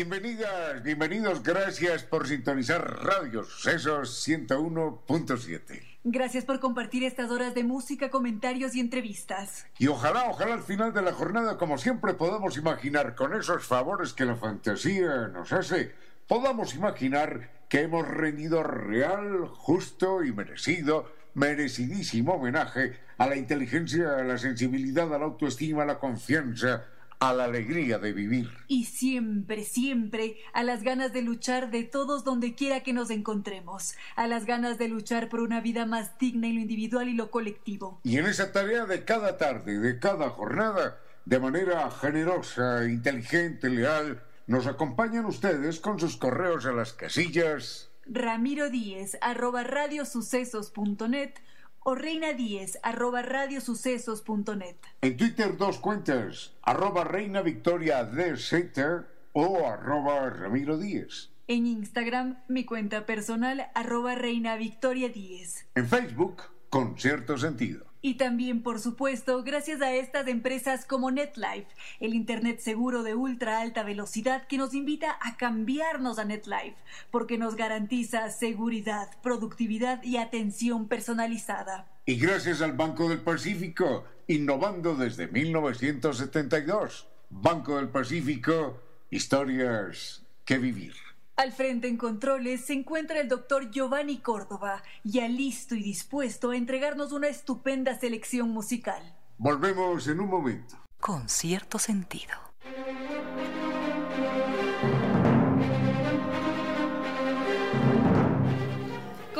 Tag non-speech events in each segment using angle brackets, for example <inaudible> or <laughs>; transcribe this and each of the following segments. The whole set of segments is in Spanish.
Bienvenidas, bienvenidos, gracias por sintonizar Radio Sucesos 101.7. Gracias por compartir estas horas de música, comentarios y entrevistas. Y ojalá, ojalá al final de la jornada, como siempre podamos imaginar, con esos favores que la fantasía nos hace, podamos imaginar que hemos rendido real, justo y merecido, merecidísimo homenaje a la inteligencia, a la sensibilidad, a la autoestima, a la confianza, a la alegría de vivir. Y siempre, siempre a las ganas de luchar de todos donde quiera que nos encontremos, a las ganas de luchar por una vida más digna en lo individual y lo colectivo. Y en esa tarea de cada tarde, de cada jornada, de manera generosa, inteligente, leal, nos acompañan ustedes con sus correos a las casillas. Ramiro Díez, arroba radiosucesos.net o Reina 10 arroba radiosucesos.net. En Twitter dos cuentas, arroba Reina Victoria DZ o arroba Ramiro 10. En Instagram, mi cuenta personal, arroba Reina Victoria 10. En Facebook, con cierto sentido. Y también, por supuesto, gracias a estas empresas como NetLife, el Internet seguro de ultra alta velocidad que nos invita a cambiarnos a NetLife, porque nos garantiza seguridad, productividad y atención personalizada. Y gracias al Banco del Pacífico, innovando desde 1972. Banco del Pacífico, historias que vivir. Al frente en controles se encuentra el doctor Giovanni Córdoba, ya listo y dispuesto a entregarnos una estupenda selección musical. Volvemos en un momento. Con cierto sentido.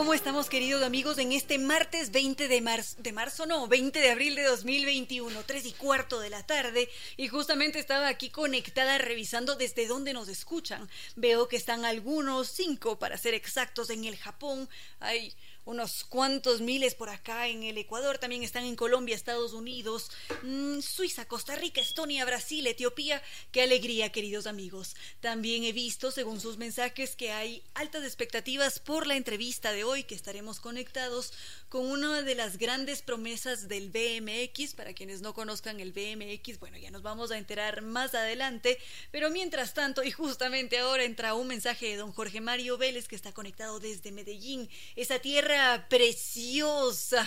¿Cómo estamos, queridos amigos, en este martes 20 de marzo, de marzo no, 20 de abril de 2021, 3 y cuarto de la tarde? Y justamente estaba aquí conectada revisando desde dónde nos escuchan. Veo que están algunos, cinco para ser exactos, en el Japón. Hay unos cuantos miles por acá en el Ecuador, también están en Colombia, Estados Unidos, mm, Suiza, Costa Rica, Estonia, Brasil, Etiopía. Qué alegría, queridos amigos. También he visto, según sus mensajes, que hay altas expectativas por la entrevista de hoy, que estaremos conectados con una de las grandes promesas del BMX. Para quienes no conozcan el BMX, bueno, ya nos vamos a enterar más adelante, pero mientras tanto, y justamente ahora entra un mensaje de don Jorge Mario Vélez, que está conectado desde Medellín, esa tierra preciosa,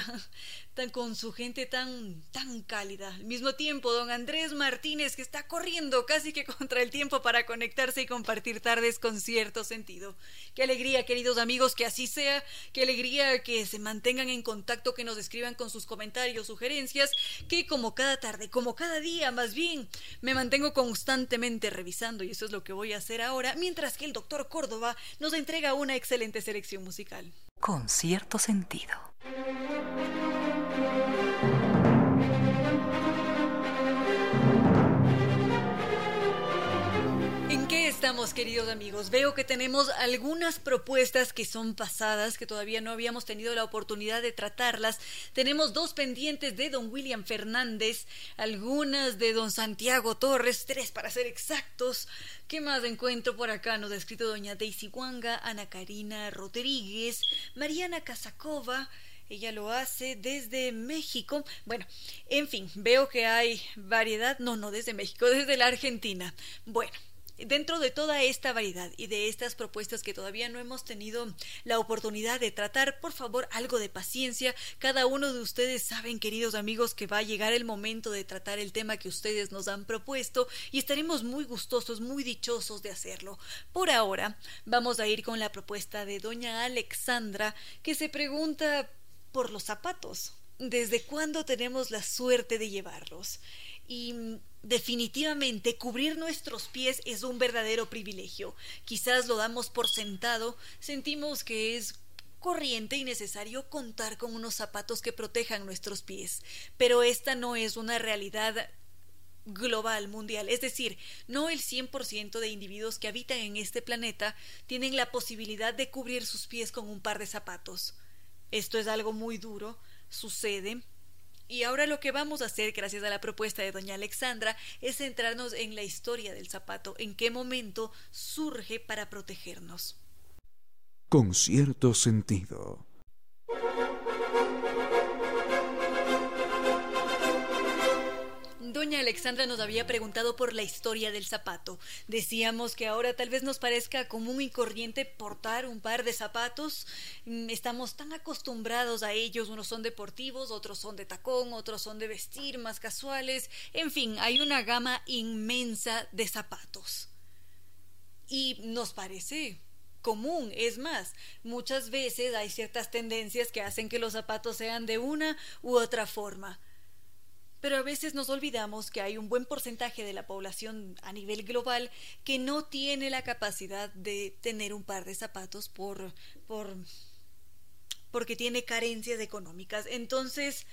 tan, con su gente tan, tan cálida. Al mismo tiempo, don Andrés Martínez, que está corriendo casi que contra el tiempo para conectarse y compartir tardes con cierto sentido. Qué alegría, queridos amigos, que así sea. Qué alegría que se mantengan en contacto, que nos escriban con sus comentarios, sugerencias, que como cada tarde, como cada día, más bien, me mantengo constantemente revisando y eso es lo que voy a hacer ahora, mientras que el doctor Córdoba nos entrega una excelente selección musical con cierto sentido. Qué estamos, queridos amigos? Veo que tenemos algunas propuestas que son pasadas, que todavía no habíamos tenido la oportunidad de tratarlas. Tenemos dos pendientes de don William Fernández, algunas de don Santiago Torres, tres para ser exactos. ¿Qué más encuentro por acá? Nos ha escrito doña Daisy Wanga, Ana Karina Rodríguez, Mariana Casacova. Ella lo hace desde México. Bueno, en fin, veo que hay variedad. No, no desde México, desde la Argentina. Bueno, Dentro de toda esta variedad y de estas propuestas que todavía no hemos tenido la oportunidad de tratar, por favor, algo de paciencia. Cada uno de ustedes saben, queridos amigos, que va a llegar el momento de tratar el tema que ustedes nos han propuesto y estaremos muy gustosos, muy dichosos de hacerlo. Por ahora, vamos a ir con la propuesta de doña Alexandra, que se pregunta por los zapatos. ¿Desde cuándo tenemos la suerte de llevarlos? Y Definitivamente, cubrir nuestros pies es un verdadero privilegio. Quizás lo damos por sentado, sentimos que es corriente y necesario contar con unos zapatos que protejan nuestros pies, pero esta no es una realidad global, mundial. Es decir, no el 100% de individuos que habitan en este planeta tienen la posibilidad de cubrir sus pies con un par de zapatos. Esto es algo muy duro, sucede. Y ahora lo que vamos a hacer, gracias a la propuesta de doña Alexandra, es centrarnos en la historia del zapato, en qué momento surge para protegernos. Con cierto sentido. Doña Alexandra nos había preguntado por la historia del zapato. Decíamos que ahora tal vez nos parezca común y corriente portar un par de zapatos. Mm, estamos tan acostumbrados a ellos, unos son deportivos, otros son de tacón, otros son de vestir, más casuales. En fin, hay una gama inmensa de zapatos. Y nos parece común. Es más, muchas veces hay ciertas tendencias que hacen que los zapatos sean de una u otra forma pero a veces nos olvidamos que hay un buen porcentaje de la población a nivel global que no tiene la capacidad de tener un par de zapatos por, por porque tiene carencias económicas. Entonces,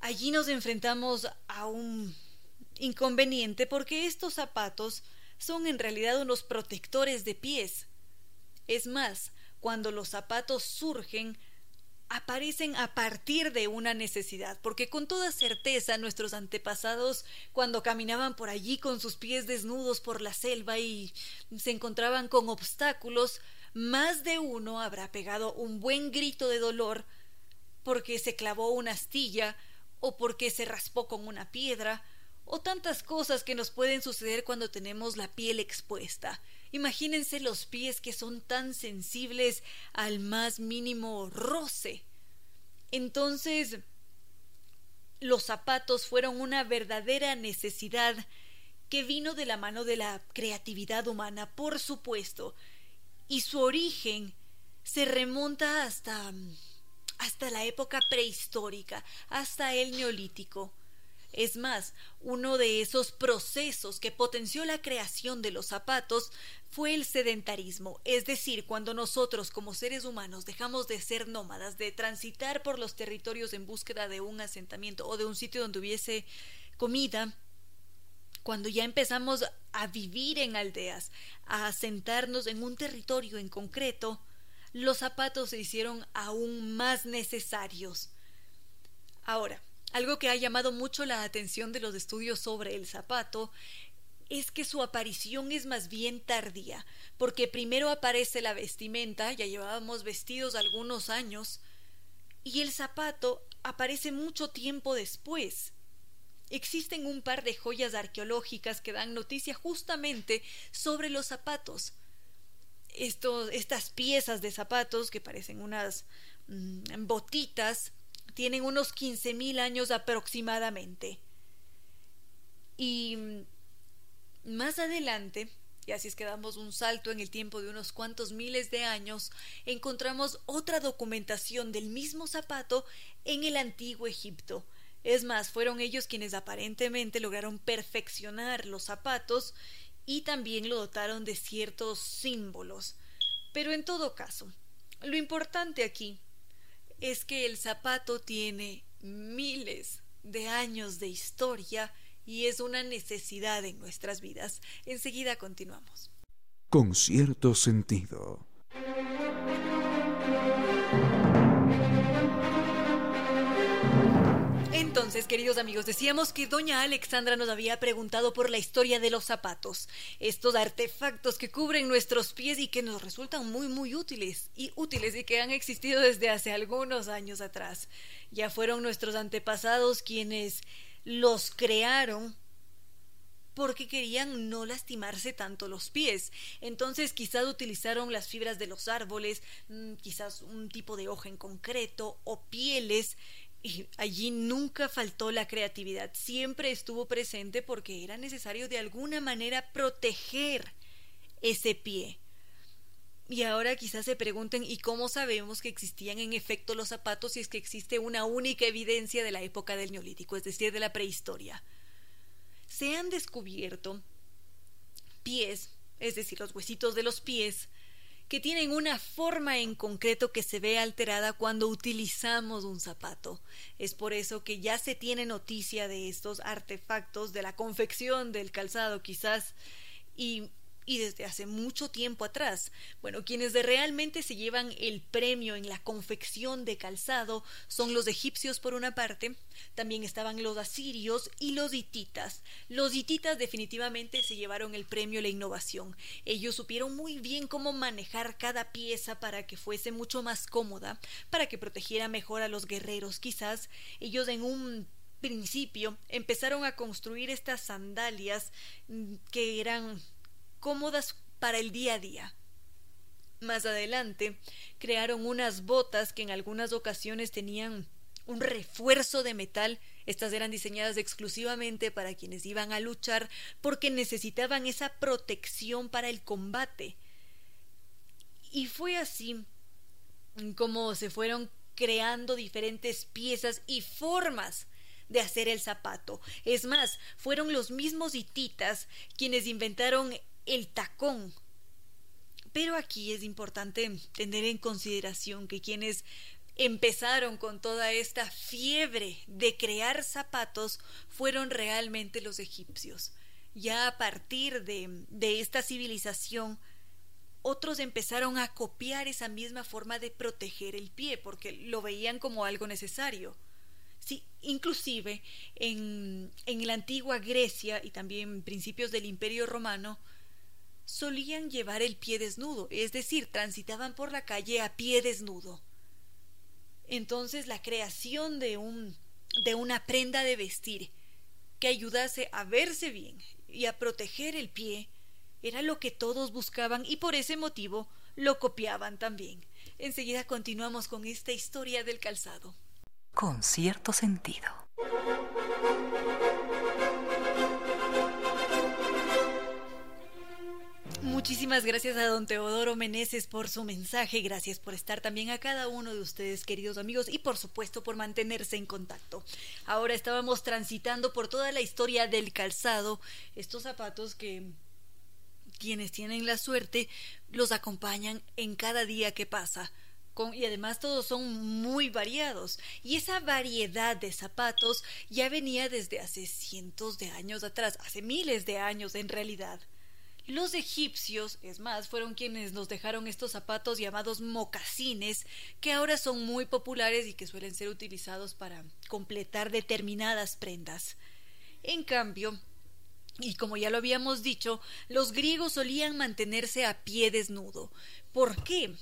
allí nos enfrentamos a un inconveniente porque estos zapatos son en realidad unos protectores de pies. Es más, cuando los zapatos surgen, aparecen a partir de una necesidad, porque con toda certeza nuestros antepasados, cuando caminaban por allí con sus pies desnudos por la selva y se encontraban con obstáculos, más de uno habrá pegado un buen grito de dolor porque se clavó una astilla o porque se raspó con una piedra o tantas cosas que nos pueden suceder cuando tenemos la piel expuesta. Imagínense los pies que son tan sensibles al más mínimo roce. Entonces, los zapatos fueron una verdadera necesidad que vino de la mano de la creatividad humana, por supuesto, y su origen se remonta hasta hasta la época prehistórica, hasta el neolítico. Es más, uno de esos procesos que potenció la creación de los zapatos fue el sedentarismo, es decir, cuando nosotros como seres humanos dejamos de ser nómadas, de transitar por los territorios en búsqueda de un asentamiento o de un sitio donde hubiese comida, cuando ya empezamos a vivir en aldeas, a asentarnos en un territorio en concreto, los zapatos se hicieron aún más necesarios. Ahora, algo que ha llamado mucho la atención de los estudios sobre el zapato es que su aparición es más bien tardía, porque primero aparece la vestimenta, ya llevábamos vestidos algunos años, y el zapato aparece mucho tiempo después. Existen un par de joyas arqueológicas que dan noticia justamente sobre los zapatos. estas piezas de zapatos que parecen unas mm, botitas tienen unos 15.000 años aproximadamente. Y más adelante, y así es que damos un salto en el tiempo de unos cuantos miles de años, encontramos otra documentación del mismo zapato en el antiguo Egipto. Es más, fueron ellos quienes aparentemente lograron perfeccionar los zapatos y también lo dotaron de ciertos símbolos. Pero en todo caso, lo importante aquí es que el zapato tiene miles de años de historia y es una necesidad en nuestras vidas. Enseguida continuamos. Con cierto sentido. Entonces, queridos amigos, decíamos que doña Alexandra nos había preguntado por la historia de los zapatos, estos artefactos que cubren nuestros pies y que nos resultan muy, muy útiles y útiles y que han existido desde hace algunos años atrás. Ya fueron nuestros antepasados quienes los crearon porque querían no lastimarse tanto los pies. Entonces quizás utilizaron las fibras de los árboles, mm, quizás un tipo de hoja en concreto o pieles allí nunca faltó la creatividad, siempre estuvo presente porque era necesario de alguna manera proteger ese pie. Y ahora quizás se pregunten ¿y cómo sabemos que existían en efecto los zapatos si es que existe una única evidencia de la época del neolítico, es decir, de la prehistoria? Se han descubierto pies, es decir, los huesitos de los pies, que tienen una forma en concreto que se ve alterada cuando utilizamos un zapato. Es por eso que ya se tiene noticia de estos artefactos, de la confección del calzado quizás, y y desde hace mucho tiempo atrás. Bueno, quienes realmente se llevan el premio en la confección de calzado son los egipcios por una parte, también estaban los asirios y los hititas. Los hititas definitivamente se llevaron el premio la innovación. Ellos supieron muy bien cómo manejar cada pieza para que fuese mucho más cómoda, para que protegiera mejor a los guerreros. Quizás ellos en un principio empezaron a construir estas sandalias mm, que eran cómodas para el día a día. Más adelante, crearon unas botas que en algunas ocasiones tenían un refuerzo de metal. Estas eran diseñadas exclusivamente para quienes iban a luchar porque necesitaban esa protección para el combate. Y fue así como se fueron creando diferentes piezas y formas de hacer el zapato. Es más, fueron los mismos hititas quienes inventaron el tacón. Pero aquí es importante tener en consideración que quienes empezaron con toda esta fiebre de crear zapatos fueron realmente los egipcios. Ya a partir de, de esta civilización, otros empezaron a copiar esa misma forma de proteger el pie, porque lo veían como algo necesario. Sí, inclusive en, en la antigua Grecia y también principios del Imperio Romano, solían llevar el pie desnudo, es decir, transitaban por la calle a pie desnudo. Entonces la creación de un de una prenda de vestir que ayudase a verse bien y a proteger el pie era lo que todos buscaban y por ese motivo lo copiaban también. Enseguida continuamos con esta historia del calzado. Con cierto sentido. Muchísimas gracias a don Teodoro Meneses por su mensaje, gracias por estar también a cada uno de ustedes, queridos amigos, y por supuesto por mantenerse en contacto. Ahora estábamos transitando por toda la historia del calzado, estos zapatos que quienes tienen la suerte los acompañan en cada día que pasa. y además todos son muy variados. Y esa variedad de zapatos ya venía desde hace cientos de años atrás, hace miles de años en realidad. Los egipcios, es más, fueron quienes nos dejaron estos zapatos llamados mocasines, que ahora son muy populares y que suelen ser utilizados para completar determinadas prendas. En cambio, y como ya lo habíamos dicho, los griegos solían mantenerse a pie desnudo. ¿Por qué?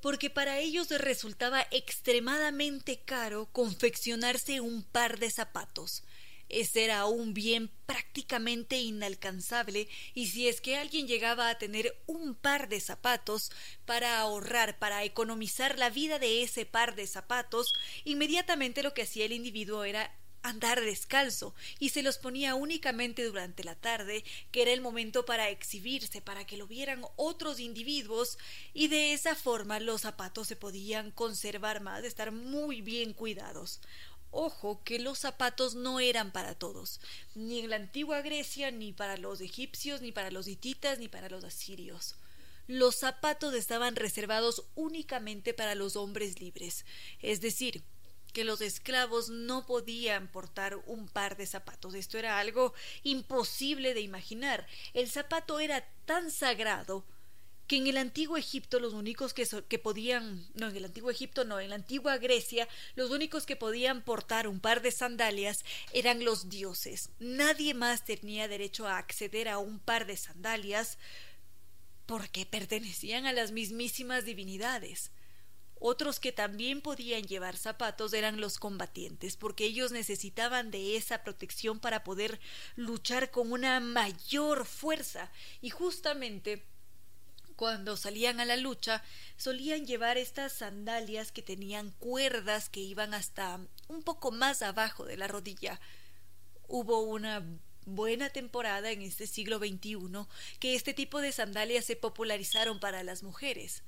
Porque para ellos resultaba extremadamente caro confeccionarse un par de zapatos. Ese era un bien prácticamente inalcanzable y si es que alguien llegaba a tener un par de zapatos para ahorrar, para economizar la vida de ese par de zapatos, inmediatamente lo que hacía el individuo era andar descalzo y se los ponía únicamente durante la tarde, que era el momento para exhibirse, para que lo vieran otros individuos y de esa forma los zapatos se podían conservar más, estar muy bien cuidados. Ojo que los zapatos no eran para todos, ni en la antigua Grecia, ni para los egipcios, ni para los hititas, ni para los asirios. Los zapatos estaban reservados únicamente para los hombres libres, es decir, que los esclavos no podían portar un par de zapatos. Esto era algo imposible de imaginar. El zapato era tan sagrado que en el antiguo Egipto los únicos que, podían, no, en el antiguo Egipto no, en la antigua Grecia, los únicos que podían portar un par de sandalias eran los dioses. Nadie más tenía derecho a acceder a un par de sandalias porque pertenecían a las mismísimas divinidades. Otros que también podían llevar zapatos eran los combatientes, porque ellos necesitaban de esa protección para poder luchar con una mayor fuerza. Y justamente cuando salían a la lucha, solían llevar estas sandalias que tenían cuerdas que iban hasta un poco más abajo de la rodilla. Hubo una buena temporada en este siglo XXI que este tipo de sandalias se popularizaron para las mujeres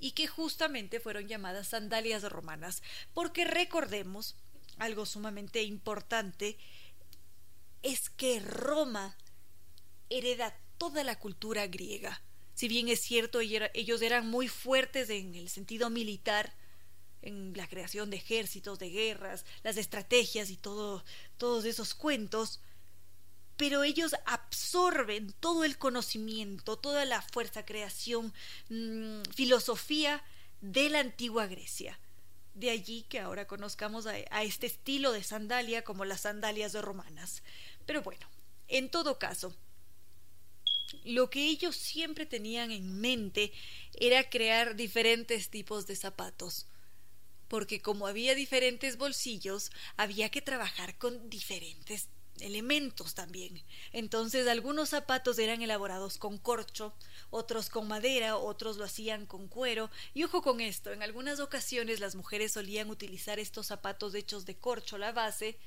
y que justamente fueron llamadas sandalias romanas, porque recordemos algo sumamente importante es que Roma hereda toda la cultura griega Si bien es cierto, ellos eran muy fuertes en el sentido militar, en la creación de ejércitos, de guerras, las estrategias y todo, todos esos cuentos, pero ellos absorben todo el conocimiento, toda la fuerza, creación, mm, filosofía de la antigua Grecia. De allí que ahora conozcamos a, este estilo de sandalia como las sandalias romanas. Pero bueno, en todo caso, lo que ellos siempre tenían en mente era crear diferentes tipos de zapatos, porque como había diferentes bolsillos, había que trabajar con diferentes elementos también. Entonces algunos zapatos eran elaborados con corcho, otros con madera, otros lo hacían con cuero. Y ojo con esto, en algunas ocasiones las mujeres solían utilizar estos zapatos hechos de corcho, la base,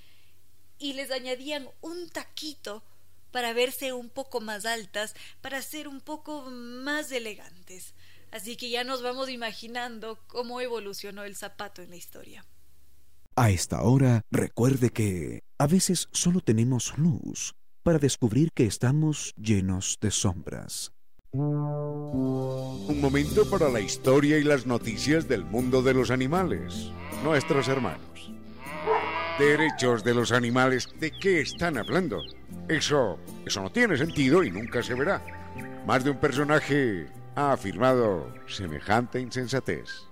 y les añadían un taquito para verse un poco más altas, para ser un poco más elegantes. Así que ya nos vamos imaginando cómo evolucionó el zapato en la historia. A esta hora, recuerde que a veces solo tenemos luz para descubrir que estamos llenos de sombras. Un momento para la historia y las noticias del mundo de los animales, nuestros hermanos. Derechos de los animales, ¿de qué están hablando? Eso, eso no tiene sentido y nunca se verá. Más de un personaje ha afirmado semejante insensatez.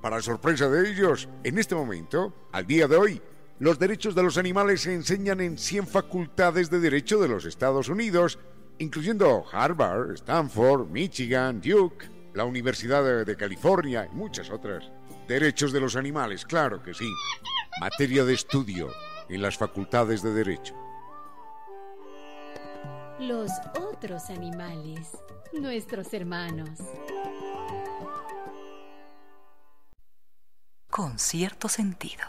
Para sorpresa de ellos, en este momento, al día de hoy, los derechos de los animales se enseñan en 100 facultades de derecho de los Estados Unidos, incluyendo Harvard, Stanford, Michigan, Duke, la Universidad de California y muchas otras. Derechos de los animales, claro que sí. Materia de estudio en las facultades de derecho. Los otros animales, nuestros hermanos. Con cierto sentido.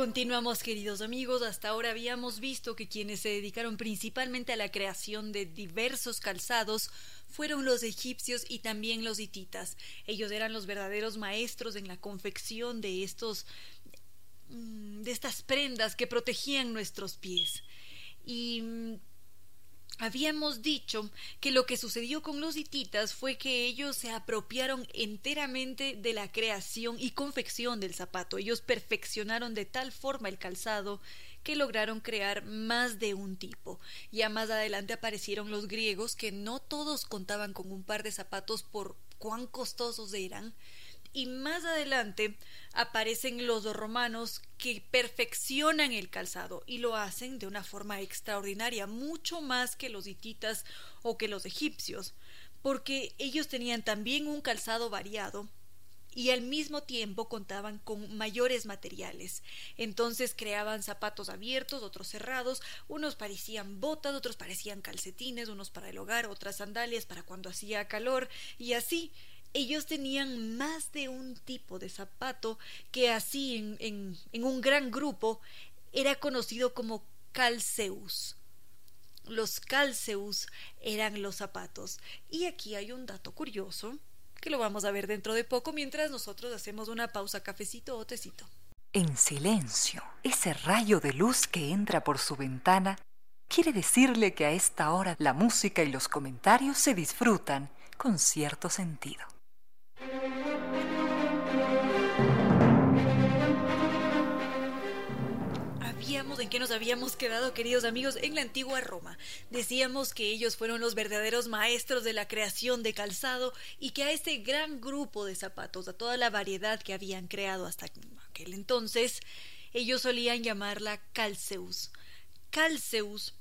Continuamos queridos amigos, hasta ahora habíamos visto que quienes se dedicaron principalmente a la creación de diversos calzados fueron los egipcios y también los hititas. Ellos eran los verdaderos maestros en la confección de estos mm, de estas prendas que protegían nuestros pies. Y mm, Habíamos dicho que lo que sucedió con los hititas fue que ellos se apropiaron enteramente de la creación y confección del zapato. Ellos perfeccionaron de tal forma el calzado que lograron crear más de un tipo. Ya más adelante aparecieron los griegos que no todos contaban con un par de zapatos por cuán costosos eran, y más adelante aparecen los romanos que perfeccionan el calzado y lo hacen de una forma extraordinaria, mucho más que los hititas o que los egipcios, porque ellos tenían también un calzado variado y al mismo tiempo contaban con mayores materiales. Entonces creaban zapatos abiertos, otros cerrados, unos parecían botas, otros parecían calcetines, unos para el hogar, otras sandalias para cuando hacía calor, y así ellos tenían más de un tipo de zapato que así en, un gran grupo era conocido como calceus. Los calceus eran los zapatos. Y aquí hay un dato curioso que lo vamos a ver dentro de poco mientras nosotros hacemos una pausa cafecito o tecito. En silencio, ese rayo de luz que entra por su ventana quiere decirle que a esta hora la música y los comentarios se disfrutan con cierto sentido. En qué nos habíamos quedado, queridos amigos, en la antigua Roma. Decíamos que ellos fueron los verdaderos maestros de la creación de calzado y que a este gran grupo de zapatos, a toda la variedad que habían creado hasta aquel entonces, ellos solían llamarla calceus. Calceus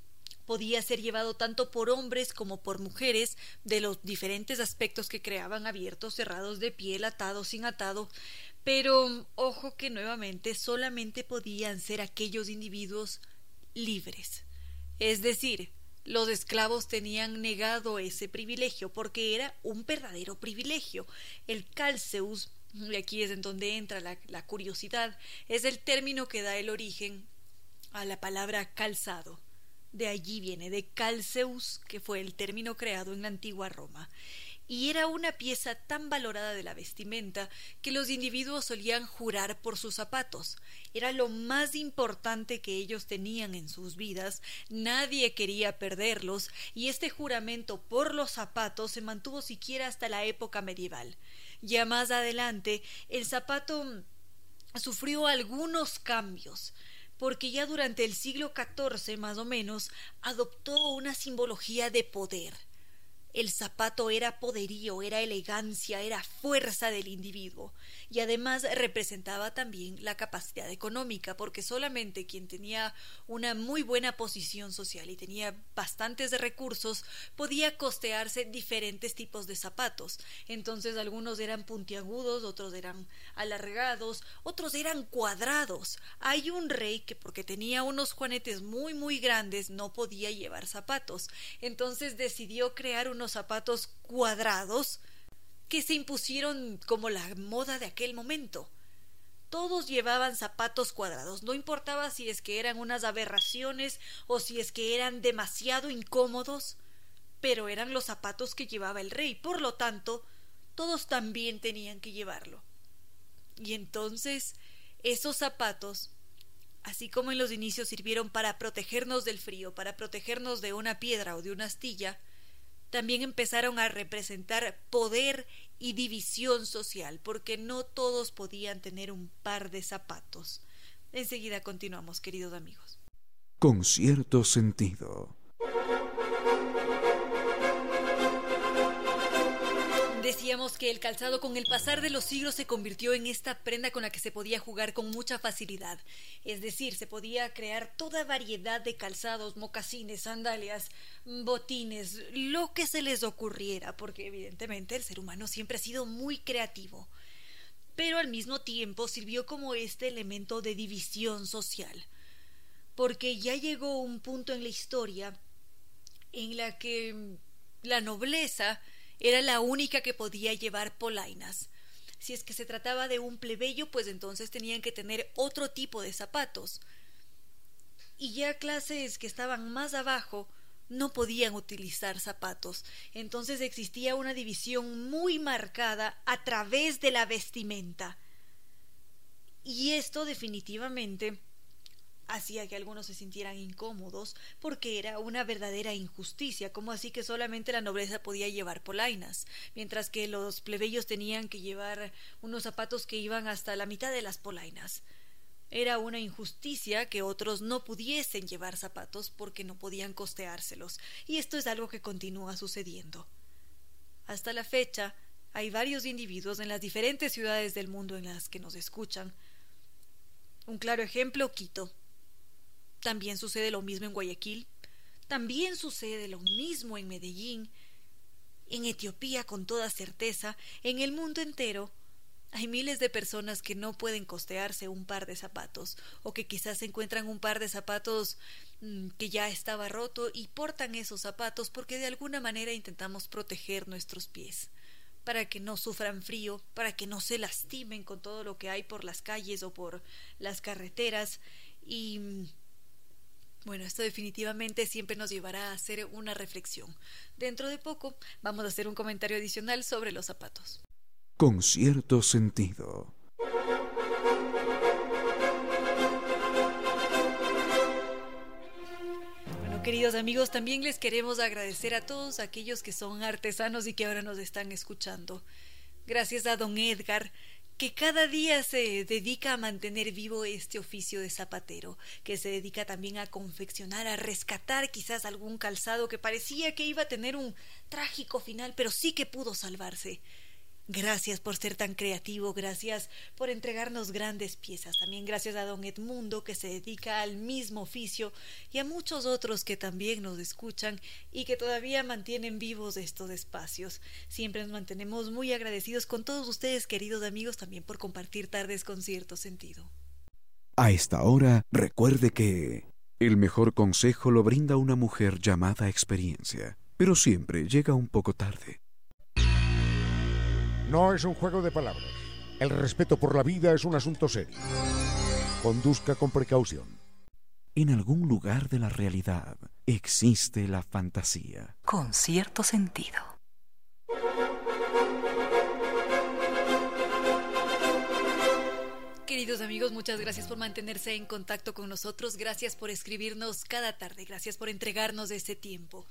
podía ser llevado tanto por hombres como por mujeres de los diferentes aspectos que creaban abiertos, cerrados de piel, atados, sin atado, pero ojo que nuevamente solamente podían ser aquellos individuos libres. Es decir, los esclavos tenían negado ese privilegio porque era un verdadero privilegio. El calceus, y aquí es en donde entra la, la curiosidad, es el término que da el origen a la palabra calzado. De allí viene, de calceus, que fue el término creado en la antigua Roma. y era una pieza tan valorada de la vestimenta que los individuos solían jurar por sus zapatos. Era lo más importante que ellos tenían en sus vidas, nadie quería perderlos, y este juramento por los zapatos se mantuvo siquiera hasta la época medieval. Ya más adelante, el zapato sufrió algunos cambios porque ya durante el siglo XIV más o menos adoptó una simbología de poder. El zapato era poderío, era elegancia, era fuerza del individuo y además representaba también la capacidad económica porque solamente quien tenía una muy buena posición social y tenía bastantes recursos podía costearse diferentes tipos de zapatos. Entonces algunos eran puntiagudos, otros eran alargados, otros eran cuadrados. Hay un rey que porque tenía unos juanetes muy muy grandes no podía llevar zapatos. Entonces decidió crear un unos zapatos cuadrados que se impusieron como la moda de aquel momento. Todos llevaban zapatos cuadrados, no importaba si es que eran unas aberraciones o si es que eran demasiado incómodos, pero eran los zapatos que llevaba el rey, por lo tanto, todos también tenían que llevarlo. Y entonces, esos zapatos, así como en los inicios sirvieron para protegernos del frío, para protegernos de una piedra o de una astilla, también empezaron a representar poder y división social, porque no todos podían tener un par de zapatos. Enseguida continuamos, queridos amigos. Con cierto sentido. Decíamos que el calzado con el pasar de los siglos se convirtió en esta prenda con la que se podía jugar con mucha facilidad. Es decir, se podía crear toda variedad de calzados, mocasines, sandalias, botines, lo que se les ocurriera, porque evidentemente el ser humano siempre ha sido muy creativo. Pero al mismo tiempo sirvió como este elemento de división social. Porque ya llegó un punto en la historia en la que la nobleza era la única que podía llevar polainas. Si es que se trataba de un plebeyo, pues entonces tenían que tener otro tipo de zapatos. Y ya clases que estaban más abajo no podían utilizar zapatos. Entonces existía una división muy marcada a través de la vestimenta. Y esto definitivamente hacía que algunos se sintieran incómodos porque era una verdadera injusticia, como así que solamente la nobleza podía llevar polainas, mientras que los plebeyos tenían que llevar unos zapatos que iban hasta la mitad de las polainas. Era una injusticia que otros no pudiesen llevar zapatos porque no podían costeárselos, y esto es algo que continúa sucediendo. Hasta la fecha, hay varios individuos en las diferentes ciudades del mundo en las que nos escuchan. Un claro ejemplo, Quito. También sucede lo mismo en Guayaquil, también sucede lo mismo en Medellín, en Etiopía con toda certeza, en el mundo entero. Hay miles de personas que no pueden costearse un par de zapatos o que quizás encuentran un par de zapatos mm, que ya estaba roto y portan esos zapatos porque de alguna manera intentamos proteger nuestros pies para que no sufran frío, para que no se lastimen con todo lo que hay por las calles o por las carreteras y mm, bueno, esto definitivamente siempre nos llevará a hacer una reflexión. Dentro de poco vamos a hacer un comentario adicional sobre los zapatos. Con cierto sentido. Bueno, queridos amigos, también les queremos agradecer a todos aquellos que son artesanos y que ahora nos están escuchando. Gracias a don Edgar, que cada día se dedica a mantener vivo este oficio de zapatero, que se dedica también a confeccionar, a rescatar quizás algún calzado que parecía que iba a tener un trágico final, pero sí que pudo salvarse. Gracias por ser tan creativo, gracias por entregarnos grandes piezas. También gracias a don Edmundo que se dedica al mismo oficio y a muchos otros que también nos escuchan y que todavía mantienen vivos estos espacios. Siempre nos mantenemos muy agradecidos con todos ustedes, queridos amigos, también por compartir tardes con cierto sentido. A esta hora, recuerde que el mejor consejo lo brinda una mujer llamada experiencia, pero siempre llega un poco tarde. No es un juego de palabras. El respeto por la vida es un asunto serio. Conduzca con precaución. En algún lugar de la realidad existe la fantasía. Con cierto sentido. Queridos amigos, muchas gracias por mantenerse en contacto con nosotros, gracias por escribirnos cada tarde, gracias por entregarnos este tiempo.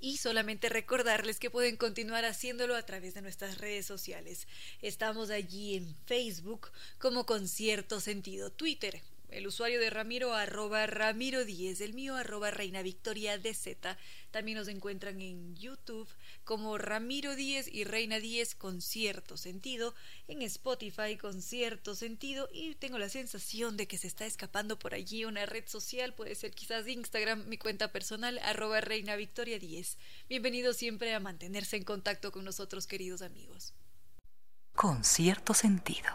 Y solamente recordarles que pueden continuar haciéndolo a través de nuestras redes sociales. Estamos allí en Facebook como Concierto Sentido, Twitter el usuario de Ramiro arroba Ramiro 10, el mío arroba Reina Victoria DZ. También nos encuentran en YouTube como Ramiro 10 y Reina 10 con cierto sentido, en Spotify con cierto sentido y tengo la sensación de que se está escapando por allí una red social, puede ser quizás Instagram, mi cuenta personal arroba Reina Victoria 10. Bienvenido siempre a mantenerse en contacto con nosotros queridos amigos. Con cierto sentido.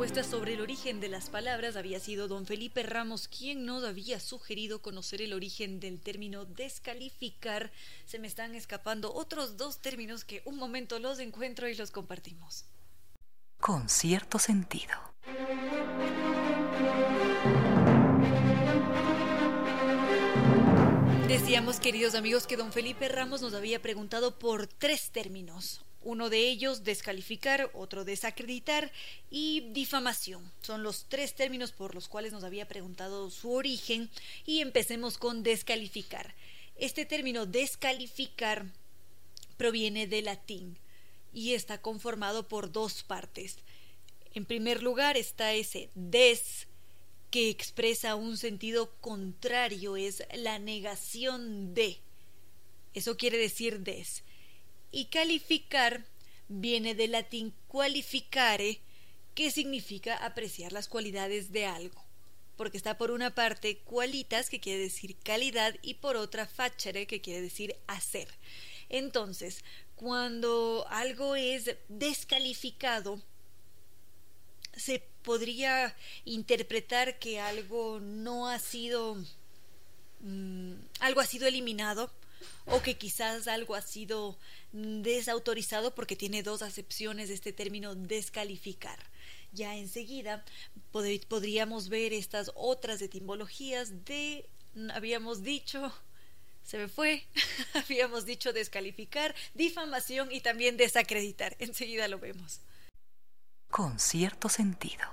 Propuestas sobre el origen de las palabras había sido don Felipe Ramos quien nos había sugerido conocer el origen del término descalificar. Se me están escapando otros dos términos que un momento los encuentro y los compartimos. Con cierto sentido. Decíamos, queridos amigos, que don Felipe Ramos nos había preguntado por tres términos. Uno de ellos, descalificar, otro, desacreditar y difamación. Son los tres términos por los cuales nos había preguntado su origen y empecemos con descalificar. Este término descalificar proviene del latín y está conformado por dos partes. En primer lugar está ese des que expresa un sentido contrario, es la negación de. Eso quiere decir des. Y calificar viene del latín qualificare, que significa apreciar las cualidades de algo. Porque está por una parte qualitas, que quiere decir calidad, y por otra facere, que quiere decir hacer. Entonces, cuando algo es descalificado, se podría interpretar que algo no ha sido mm, algo ha sido eliminado o que quizás algo ha sido desautorizado porque tiene dos acepciones de este término descalificar. Ya enseguida podríamos ver estas otras etimologías de, habíamos dicho, se me fue, <laughs> habíamos dicho descalificar, difamación y también desacreditar. Enseguida lo vemos. Con cierto sentido.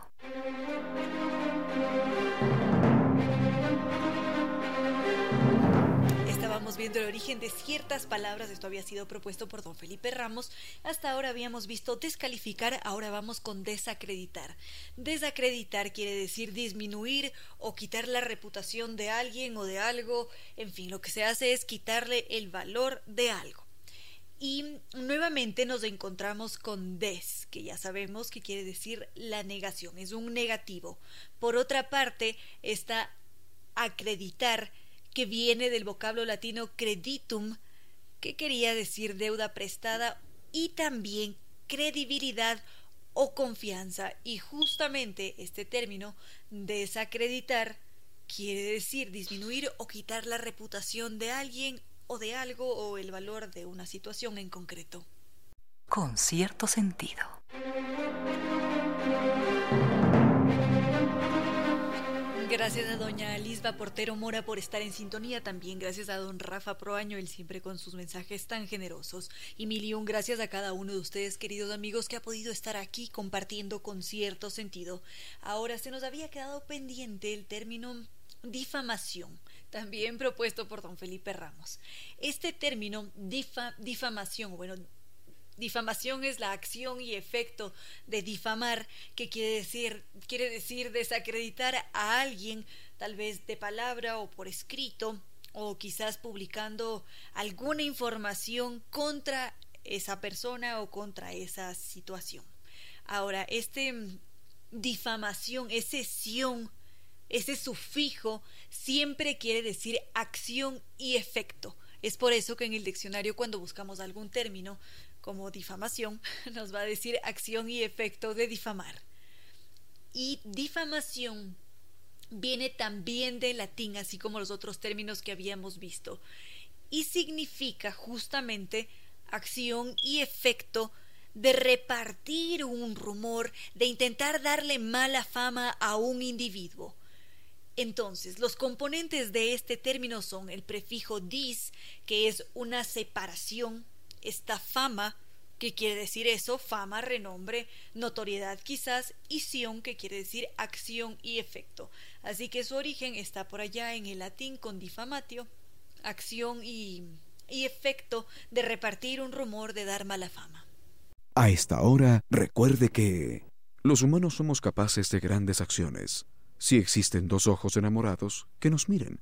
Viendo el origen de ciertas palabras, esto había sido propuesto por don Felipe Ramos, hasta ahora habíamos visto descalificar, ahora vamos con desacreditar. Desacreditar quiere decir disminuir o quitar la reputación de alguien o de algo, en fin, lo que se hace es quitarle el valor de algo. Y nuevamente nos encontramos con des, que ya sabemos que quiere decir la negación, es un negativo. Por otra parte está acreditar, que viene del vocablo latino creditum, que quería decir deuda prestada, y también credibilidad o confianza. Y justamente este término, desacreditar, quiere decir disminuir o quitar la reputación de alguien o de algo o el valor de una situación en concreto. Con cierto sentido. Gracias a doña Lisba Portero Mora por estar en sintonía. También gracias a don Rafa Proaño, él siempre con sus mensajes tan generosos. Y mil gracias a cada uno de ustedes, queridos amigos, que ha podido estar aquí compartiendo con cierto sentido. Ahora se nos había quedado pendiente el término difamación, también propuesto por don Felipe Ramos. Este término difamación, bueno, Difamación es la acción y efecto de difamar, que quiere decir, quiere decir desacreditar a alguien, tal vez de palabra o por escrito, o quizás publicando alguna información contra esa persona o contra esa situación. Ahora, este mm, difamación, ese sion, ese sufijo, siempre quiere decir acción y efecto. Es por eso que en el diccionario cuando buscamos algún término como difamación, <laughs> nos va a decir acción y efecto de difamar. Y difamación viene también del latín, así como los otros términos que habíamos visto, y significa justamente acción y efecto de repartir un rumor, de intentar darle mala fama a un individuo. Entonces, los componentes de este término son el prefijo dis, que es una separación, esta fama, que quiere decir eso, fama, renombre, notoriedad quizás, y sion, que quiere decir acción y efecto. Así que su origen está por allá en el latín con difamatio, acción y, y efecto de repartir un rumor de dar mala fama. A esta hora, recuerde que los humanos somos capaces de grandes acciones. Si existen dos ojos enamorados, que nos miren.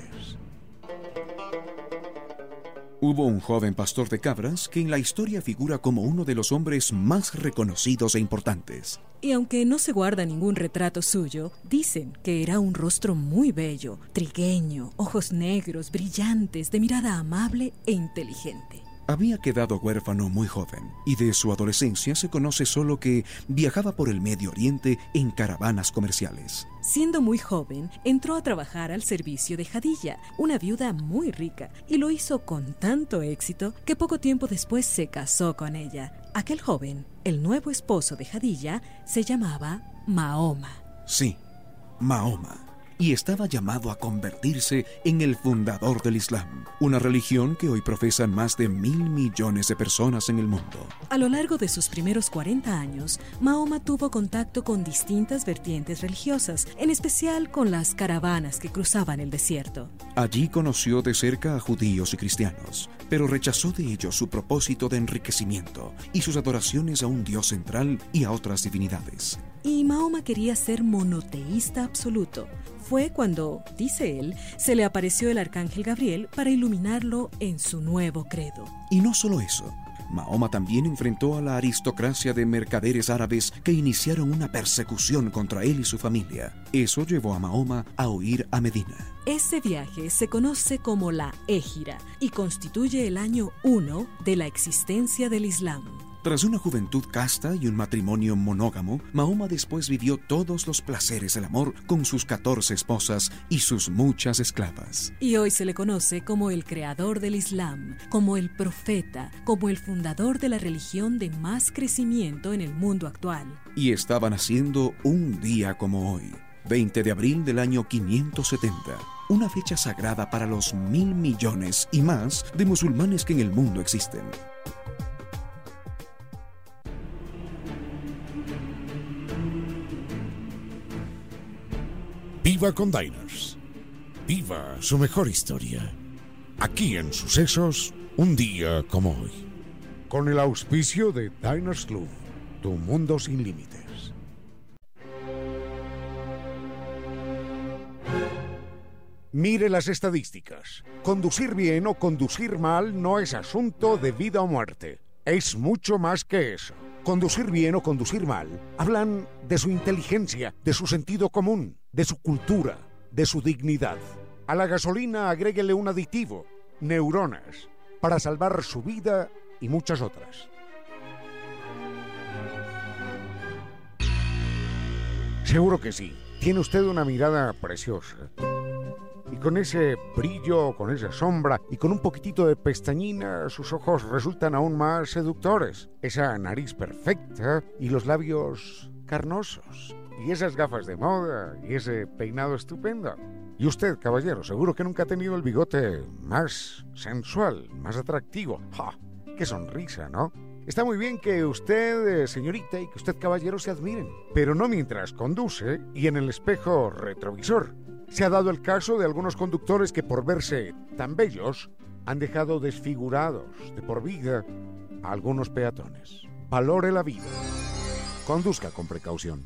Hubo un joven pastor de cabras que en la historia figura como uno de los hombres más reconocidos e importantes. Y aunque no se guarda ningún retrato suyo, dicen que era un rostro muy bello, trigueño, ojos negros, brillantes, de mirada amable e inteligente. Había quedado huérfano muy joven y de su adolescencia se conoce solo que viajaba por el Medio Oriente en caravanas comerciales. Siendo muy joven, entró a trabajar al servicio de Jadilla, una viuda muy rica, y lo hizo con tanto éxito que poco tiempo después se casó con ella. Aquel joven, el nuevo esposo de Jadilla, se llamaba Mahoma. Sí, Mahoma y estaba llamado a convertirse en el fundador del Islam, una religión que hoy profesan más de mil millones de personas en el mundo. A lo largo de sus primeros 40 años, Mahoma tuvo contacto con distintas vertientes religiosas, en especial con las caravanas que cruzaban el desierto. Allí conoció de cerca a judíos y cristianos, pero rechazó de ellos su propósito de enriquecimiento y sus adoraciones a un Dios central y a otras divinidades. Y Mahoma quería ser monoteísta absoluto. Fue cuando, dice él, se le apareció el arcángel Gabriel para iluminarlo en su nuevo credo. Y no solo eso, Mahoma también enfrentó a la aristocracia de mercaderes árabes que iniciaron una persecución contra él y su familia. Eso llevó a Mahoma a huir a Medina. Ese viaje se conoce como la Égira y constituye el año 1 de la existencia del Islam. Tras una juventud casta y un matrimonio monógamo, Mahoma después vivió todos los placeres del amor con sus 14 esposas y sus muchas esclavas. Y hoy se le conoce como el creador del Islam, como el profeta, como el fundador de la religión de más crecimiento en el mundo actual. Y estaban haciendo un día como hoy. 20 de abril del año 570, una fecha sagrada para los mil millones y más de musulmanes que en el mundo existen. Viva con Diners. Viva su mejor historia. Aquí en Sucesos, un día como hoy. Con el auspicio de Diners Club, tu mundo sin límites. Mire las estadísticas. Conducir bien o conducir mal no es asunto de vida o muerte. Es mucho más que eso. Conducir bien o conducir mal hablan de su inteligencia, de su sentido común, de su cultura, de su dignidad. A la gasolina agréguele un aditivo, neuronas, para salvar su vida y muchas otras. Seguro que sí. Tiene usted una mirada preciosa. Y con ese brillo, con esa sombra y con un poquitito de pestañina, sus ojos resultan aún más seductores. Esa nariz perfecta y los labios carnosos. Y esas gafas de moda y ese peinado estupendo. Y usted, caballero, seguro que nunca ha tenido el bigote más sensual, más atractivo. ¡Ja! ¡Qué sonrisa, ¿no? Está muy bien que usted, eh, señorita, y que usted, caballero, se admiren, pero no mientras conduce y en el espejo retrovisor. Se ha dado el caso de algunos conductores que por verse tan bellos han dejado desfigurados de por vida a algunos peatones. Valore la vida. Conduzca con precaución.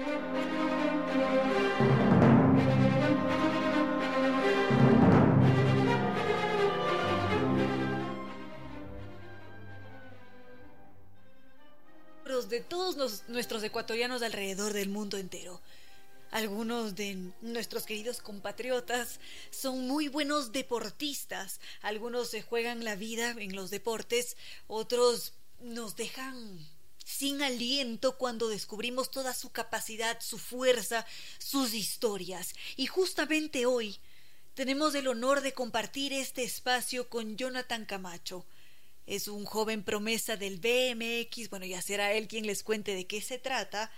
Los de todos nuestros ecuatorianos alrededor del mundo entero. Algunos de nuestros queridos compatriotas son muy buenos deportistas. Algunos se juegan la vida en los deportes, otros nos dejan sin aliento cuando descubrimos toda su capacidad, su fuerza, sus historias. Y justamente hoy tenemos el honor de compartir este espacio con Jonathan Camacho. Es un joven promesa del BMX, bueno, ya será él quien les cuente de qué se trata,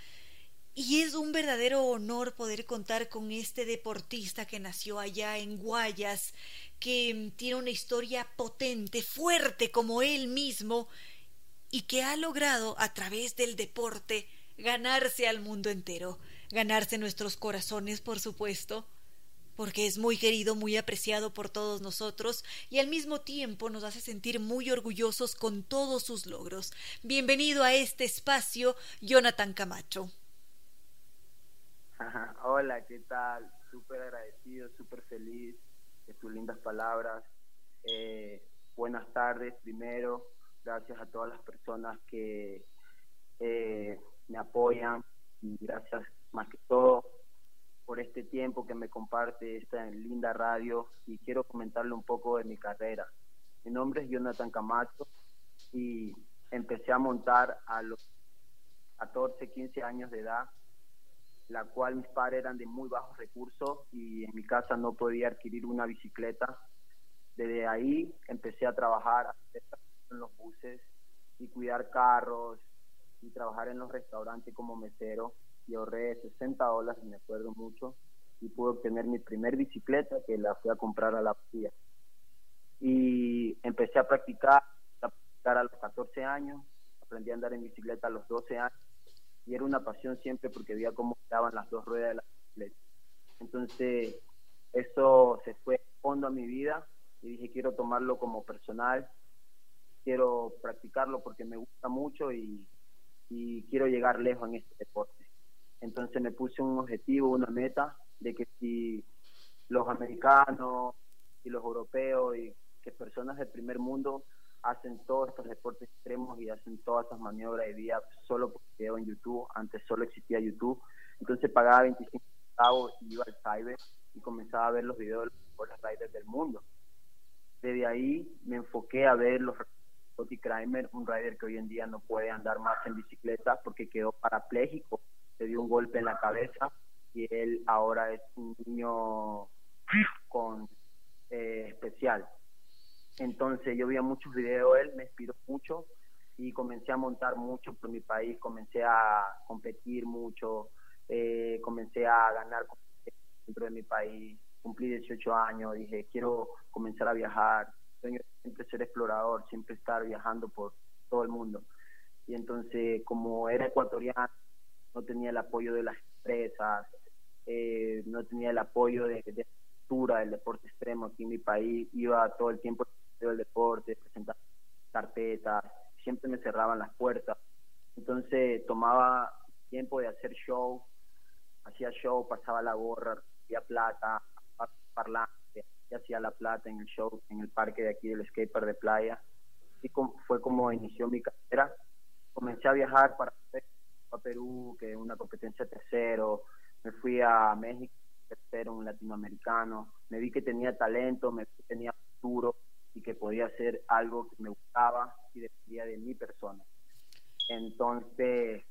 y es un verdadero honor poder contar con este deportista que nació allá en Guayas, que tiene una historia potente, fuerte como él mismo, y que ha logrado a través del deporte ganarse al mundo entero, ganarse nuestros corazones, por supuesto, porque es muy querido, muy apreciado por todos nosotros y al mismo tiempo nos hace sentir muy orgullosos con todos sus logros. Bienvenido a este espacio, Jonathan Camacho. Hola, ¿qué tal? Súper agradecido, súper feliz de tus lindas palabras. Eh, buenas tardes primero. Gracias a todas las personas que eh, me apoyan gracias más que todo por este tiempo que me comparte esta linda radio y quiero comentarle un poco de mi carrera. Mi nombre es Jonathan Camacho y empecé a montar a los 14, 15 años de edad la cual mis padres eran de muy bajos recursos y en mi casa no podía adquirir una bicicleta. Desde ahí empecé a trabajar en los buses y cuidar carros y trabajar en los restaurantes como mesero y ahorré 60 dólares, me acuerdo mucho, y pude obtener mi primer bicicleta que la fui a comprar a la policía. Y empecé a practicar, a practicar a los 14 años, aprendí a andar en bicicleta a los 12 años y era una pasión siempre porque veía cómo estaban las dos ruedas de la bicicleta. Entonces, eso se fue fondo a mi vida y dije, quiero tomarlo como personal, quiero practicarlo porque me gusta mucho y, y quiero llegar lejos en este deporte. Entonces me puse un objetivo, una meta de que si los americanos y los europeos y que personas del primer mundo hacen todos estos deportes extremos y hacen todas estas maniobras de día solo por video en YouTube. Antes solo existía YouTube. Entonces pagaba 25 centavos y iba al cyber y comenzaba a ver los videos de los mejores riders del mundo. Desde ahí me enfoqué a ver los Scotty Kramer, un rider que hoy en día no puede andar más en bicicleta porque quedó parapléjico, se dio un golpe en la cabeza y él ahora es un niño con eh, especial entonces yo veía muchos videos de él, me inspiró mucho y comencé a montar mucho por mi país, comencé a competir mucho, eh, comencé a ganar dentro de mi país, cumplí 18 años, dije quiero comenzar a viajar, sueño siempre ser explorador, siempre estar viajando por todo el mundo. Y entonces como era ecuatoriano, no tenía el apoyo de las empresas, eh, no tenía el apoyo de, de cultura del deporte extremo aquí en mi país, iba todo el tiempo del deporte, presentar carpetas, siempre me cerraban las puertas. Entonces tomaba tiempo de hacer show, hacía show, pasaba la gorra, hacía plata, parlante, y hacía la plata en el show, en el parque de aquí del skater de playa. Así fue como inició mi carrera. Comencé a viajar para, para Perú, que es una competencia tercero, me fui a México, tercero, un latinoamericano, me vi que tenía talento, me vi que tenía futuro, y que podía ser algo que me gustaba y dependía de mi persona. Entonces,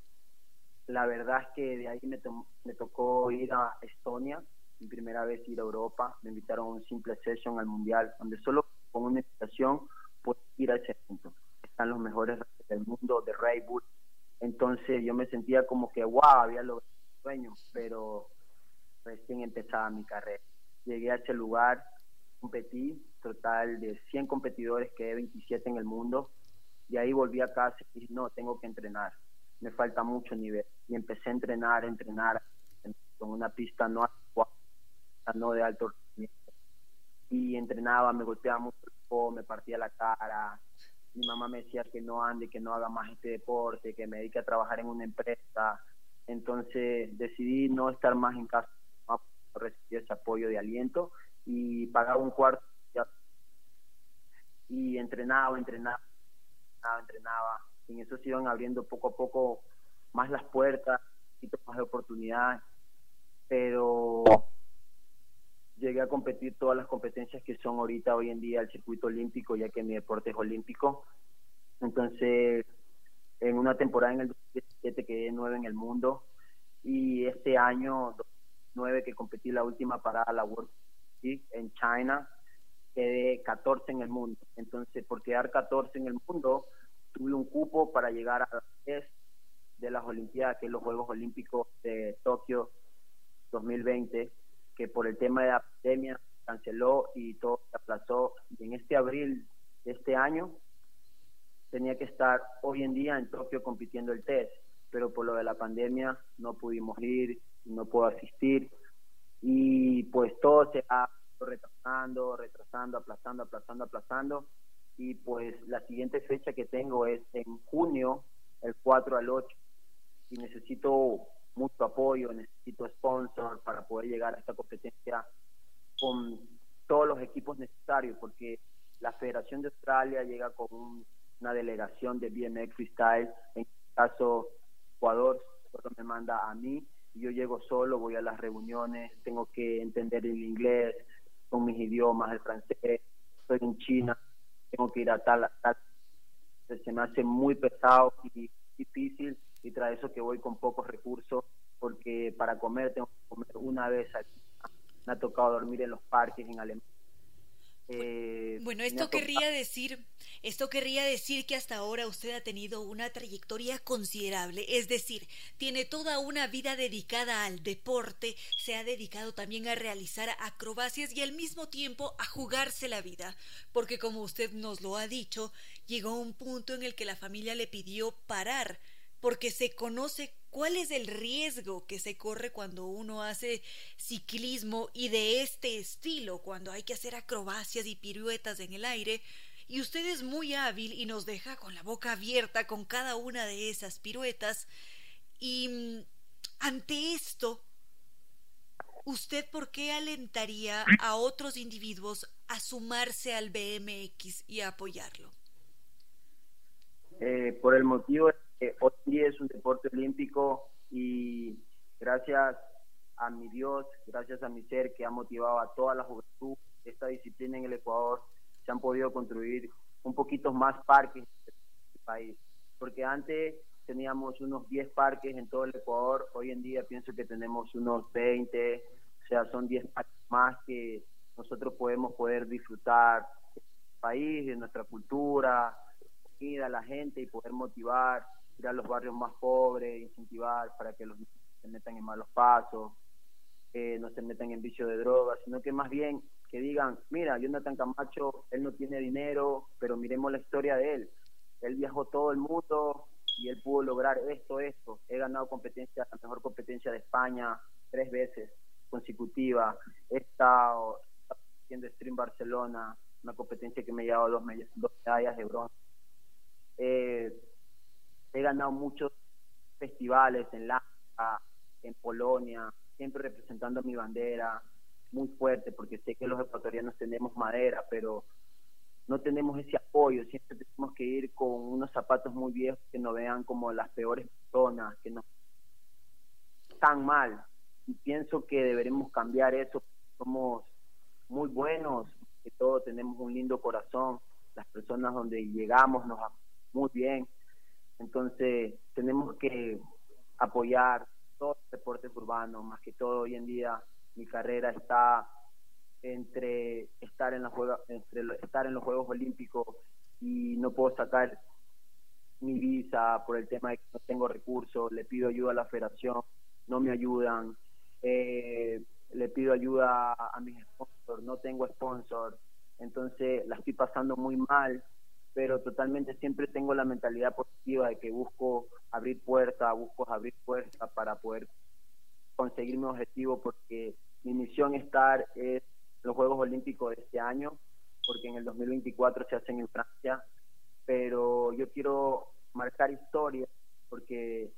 la verdad es que de ahí me, me tocó ir a Estonia, mi primera vez ir a Europa, me invitaron a un simple session al Mundial, donde solo con una invitación puedes ir a ese punto. Están los mejores del mundo de Ray Bull. Entonces yo me sentía como que, wow, había logrado un sueño, pero recién empezaba mi carrera. Llegué a ese lugar, competí, total de 100 competidores, quedé 27 en el mundo, y ahí volví a casa y dije, no, tengo que entrenar, me falta mucho nivel. Y empecé a entrenar, entrenar con una pista no no de alto rendimiento. Y entrenaba, me golpeaba mucho, me partía la cara. Mi mamá me decía que no ande, que no haga más este deporte, que me dedique a trabajar en una empresa. Entonces decidí no estar más en casa, no recibir ese apoyo de aliento y pagaba un cuarto. Y entrenaba, entrenaba, entrenaba, entrenaba. En eso se iban abriendo poco a poco más las puertas, más de oportunidades, pero llegué a competir todas las competencias que son ahorita, hoy en día, el circuito olímpico, ya que mi deporte es olímpico. Entonces, en una temporada en el 2017 quedé nueve en el mundo y este año, nueve que competí la última parada, la World Cup en China, quedé 14 en el mundo. Entonces, por quedar 14 en el mundo, tuve un cupo para llegar a 10 de las Olimpiadas, que es los Juegos Olímpicos de Tokio 2020, que por el tema de la pandemia canceló y todo se aplazó. Y en este abril de este año tenía que estar hoy en día en Tokio compitiendo el test, pero por lo de la pandemia no pudimos ir, no puedo asistir. Y pues todo se ha retrasando, retrasando, aplazando, aplazando, aplazando. Y pues la siguiente fecha que tengo es en junio, el 4 al 8 y necesito mucho apoyo, necesito sponsor para poder llegar a esta competencia con todos los equipos necesarios porque la Federación de Australia llega con un una delegación de BMX Freestyle, en este caso Ecuador me manda a mí, yo llego solo, voy a las reuniones, tengo que entender el inglés, con mis idiomas, el francés, estoy en China, tengo que ir a tal, se me hace muy pesado y difícil y tras eso que voy con pocos recursos porque para comer tengo que comer una vez Me ha tocado dormir en los parques en Alemania. Eh, bueno, esto querría decir, esto querría decir que hasta ahora usted ha tenido una trayectoria considerable, es decir, tiene toda una vida dedicada al deporte, se ha dedicado también a realizar acrobacias y al mismo tiempo a jugarse la vida, porque como usted nos lo ha dicho, llegó un punto en el que la familia le pidió parar, porque se conoce cuál es el riesgo que se corre cuando uno hace ciclismo y de este estilo, cuando hay que hacer acrobacias y piruetas en el aire. Y usted es muy hábil y nos deja con la boca abierta con cada una de esas piruetas. Y mm, ante esto, ¿usted por qué alentaría a otros individuos a sumarse al BMX y a apoyarlo? Eh, por el motivo hoy día es un deporte olímpico y gracias a mi Dios, gracias a mi ser que ha motivado a toda la juventud esta disciplina en el Ecuador, se han podido construir un poquito más parques en el país. Porque antes teníamos unos 10 parques en todo el Ecuador, hoy en día pienso que tenemos unos 20, o sea, son 10 parques más que nosotros podemos poder disfrutar del país, de nuestra cultura, de la gente y poder motivar ir a los barrios más pobres, incentivar para que los niños se metan en malos pasos, que no se metan en vicio de drogas, sino que más bien que digan, mira, Jonathan Camacho, él no tiene dinero, pero miremos la historia de él. Él viajó todo el mundo y él pudo lograr esto, esto. He ganado competencia, la mejor competencia de España tres veces consecutiva. He estado haciendo Stream Barcelona, una competencia que me ha llevado dos, dos medallas de bronce. Eh, he ganado muchos festivales en La en Polonia, siempre representando mi bandera, muy fuerte, porque sé que los ecuatorianos tenemos madera, pero no tenemos ese apoyo, siempre tenemos que ir con unos zapatos muy viejos que nos vean como las peores personas, que no están mal. Y pienso que deberemos cambiar eso, somos muy buenos, que todos tenemos un lindo corazón, las personas donde llegamos nos muy bien, entonces, tenemos que apoyar todos los deportes urbanos, más que todo hoy en día mi carrera está entre estar en los juegos, entre estar en los Juegos Olímpicos y no puedo sacar mi visa por el tema de que no tengo recursos, le pido ayuda a la federación, no me ayudan, eh, le pido ayuda a mis sponsors, no tengo sponsor, entonces la estoy pasando muy mal pero totalmente siempre tengo la mentalidad positiva de que busco abrir puertas, busco abrir puertas para poder conseguir mi objetivo, porque mi misión estar es los Juegos Olímpicos de este año, porque en el 2024 se hacen en Francia, pero yo quiero marcar historia, porque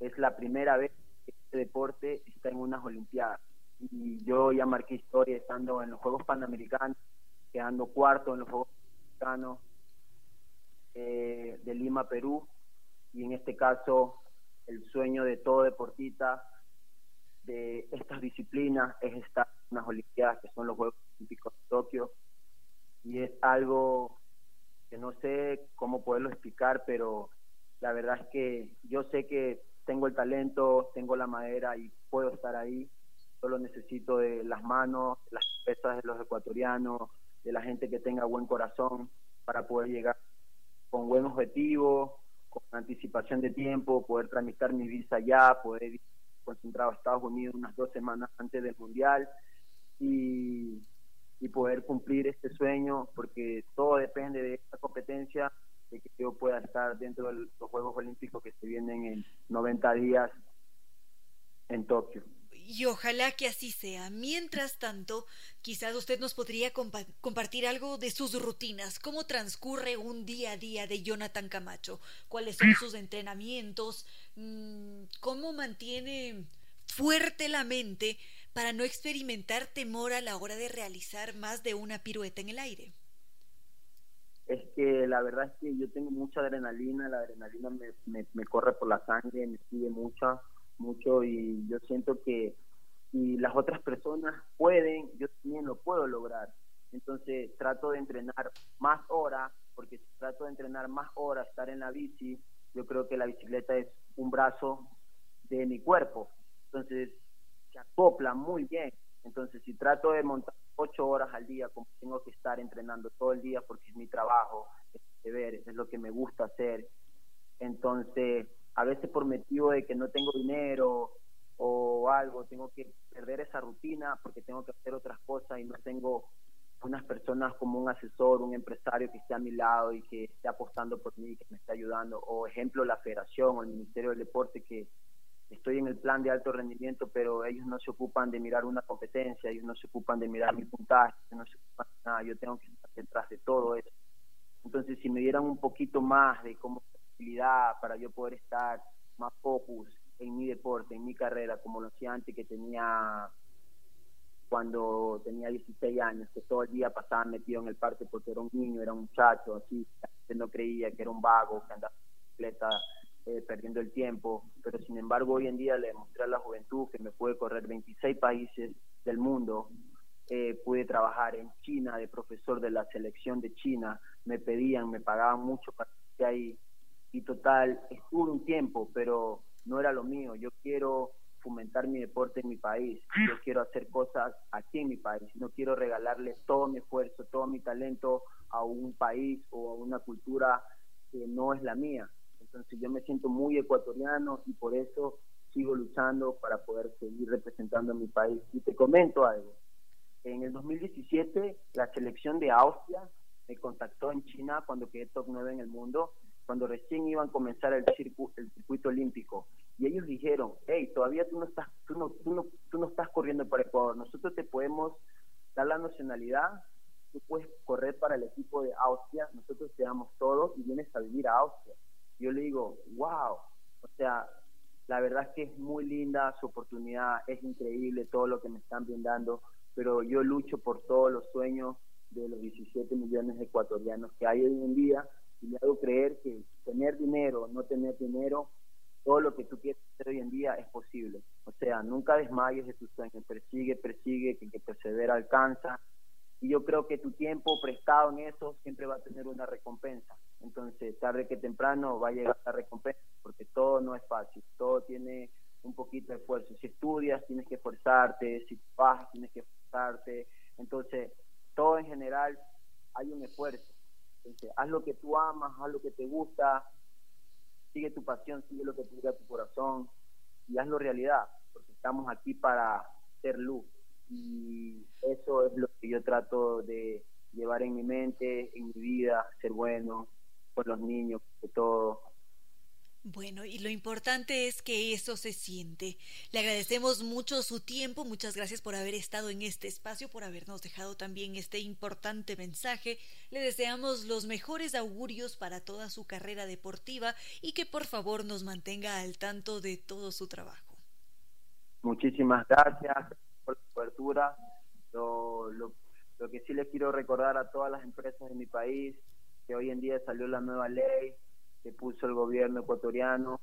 es la primera vez que este deporte está en unas Olimpiadas. Y yo ya marqué historia estando en los Juegos Panamericanos, quedando cuarto en los Juegos Panamericanos, eh, de Lima, Perú, y en este caso el sueño de todo deportista de estas disciplinas es estar en unas Olimpiadas que son los Juegos Olímpicos de Tokio y es algo que no sé cómo poderlo explicar, pero la verdad es que yo sé que tengo el talento, tengo la madera y puedo estar ahí. Solo necesito de las manos, las pesas de los ecuatorianos, de la gente que tenga buen corazón para poder llegar con buen objetivo, con anticipación de tiempo, poder tramitar mi visa ya, poder ir concentrado a Estados Unidos unas dos semanas antes del Mundial y, y poder cumplir este sueño, porque todo depende de esta competencia, de que yo pueda estar dentro de los Juegos Olímpicos que se vienen en 90 días en Tokio y ojalá que así sea. Mientras tanto, quizás usted nos podría compartir algo de sus rutinas, cómo transcurre un día a día de Jonathan Camacho, cuáles son sus entrenamientos, mm, cómo mantiene fuerte la mente para no experimentar temor a la hora de realizar más de una pirueta en el aire. Es que la verdad es que yo tengo mucha adrenalina, la adrenalina me, me corre por la sangre, me sigue mucha mucho y yo siento que si las otras personas pueden, yo también lo puedo lograr. Entonces trato de entrenar más horas, porque si trato de entrenar más horas, estar en la bici, yo creo que la bicicleta es un brazo de mi cuerpo. Entonces se acopla muy bien. Entonces si trato de montar ocho horas al día, como tengo que estar entrenando todo el día porque es mi trabajo, es deber, es lo que me gusta hacer. Entonces a veces por motivo de que no tengo dinero o algo, tengo que perder esa rutina porque tengo que hacer otras cosas y no tengo unas personas como un asesor, un empresario que esté a mi lado y que esté apostando por mí, que me esté ayudando, o ejemplo la federación o el Ministerio del Deporte que estoy en el plan de alto rendimiento, pero ellos no se ocupan de mirar una competencia, ellos no se ocupan de mirar mi puntaje, no se ocupan de nada, yo tengo que estar detrás de todo eso. Entonces, si me dieran un poquito más de cómo para yo poder estar más focus en mi deporte, en mi carrera, como lo hacía antes que tenía cuando tenía 16 años, que todo el día pasaba metido en el parque porque era un niño, era un muchacho, así, que no creía que era un vago, que andaba bicicleta eh, perdiendo el tiempo, pero sin embargo hoy en día le demostré a la juventud que me puede correr 26 países del mundo, eh, pude trabajar en China de profesor de la selección de China, me pedían, me pagaban mucho para que ahí, y total, estuve un tiempo, pero no era lo mío. Yo quiero fomentar mi deporte en mi país, yo quiero hacer cosas aquí en mi país, no quiero regalarle todo mi esfuerzo, todo mi talento a un país o a una cultura que no es la mía. Entonces yo me siento muy ecuatoriano y por eso sigo luchando para poder seguir representando a mi país. Y te comento algo, en el 2017 la selección de Austria me contactó en China cuando quedé top 9 en el mundo cuando recién iban a comenzar el, el circuito olímpico. Y ellos dijeron, hey, todavía tú no estás, tú no, tú no, tú no estás corriendo para Ecuador, nosotros te podemos dar la nacionalidad, tú puedes correr para el equipo de Austria, nosotros te damos todo y vienes a vivir a Austria. Yo le digo, wow, o sea, la verdad es que es muy linda su oportunidad, es increíble todo lo que me están brindando, pero yo lucho por todos los sueños de los 17 millones de ecuatorianos que hay hoy en día y le hago creer que tener dinero, no tener dinero, todo lo que tú quieres hacer hoy en día es posible. O sea, nunca desmayes de tus sueños, persigue, persigue, que, que persevera alcanza. Y yo creo que tu tiempo prestado en eso siempre va a tener una recompensa. Entonces, tarde que temprano va a llegar la recompensa, porque todo no es fácil, todo tiene un poquito de esfuerzo. Si estudias, tienes que esforzarte, si trabajas, tienes que esforzarte. Entonces, todo en general hay un esfuerzo haz lo que tú amas, haz lo que te gusta, sigue tu pasión, sigue lo que te diga tu corazón y hazlo realidad, porque estamos aquí para ser luz. Y eso es lo que yo trato de llevar en mi mente, en mi vida, ser bueno con los niños, de todo, bueno, y lo importante es que eso se siente. Le agradecemos mucho su tiempo, muchas gracias por haber estado en este espacio, por habernos dejado también este importante mensaje. Le deseamos los mejores augurios para toda su carrera deportiva y que por favor nos mantenga al tanto de todo su trabajo. Muchísimas gracias por la cobertura. Lo, lo, lo que sí les quiero recordar a todas las empresas de mi país, que hoy en día salió la nueva ley que puso el gobierno ecuatoriano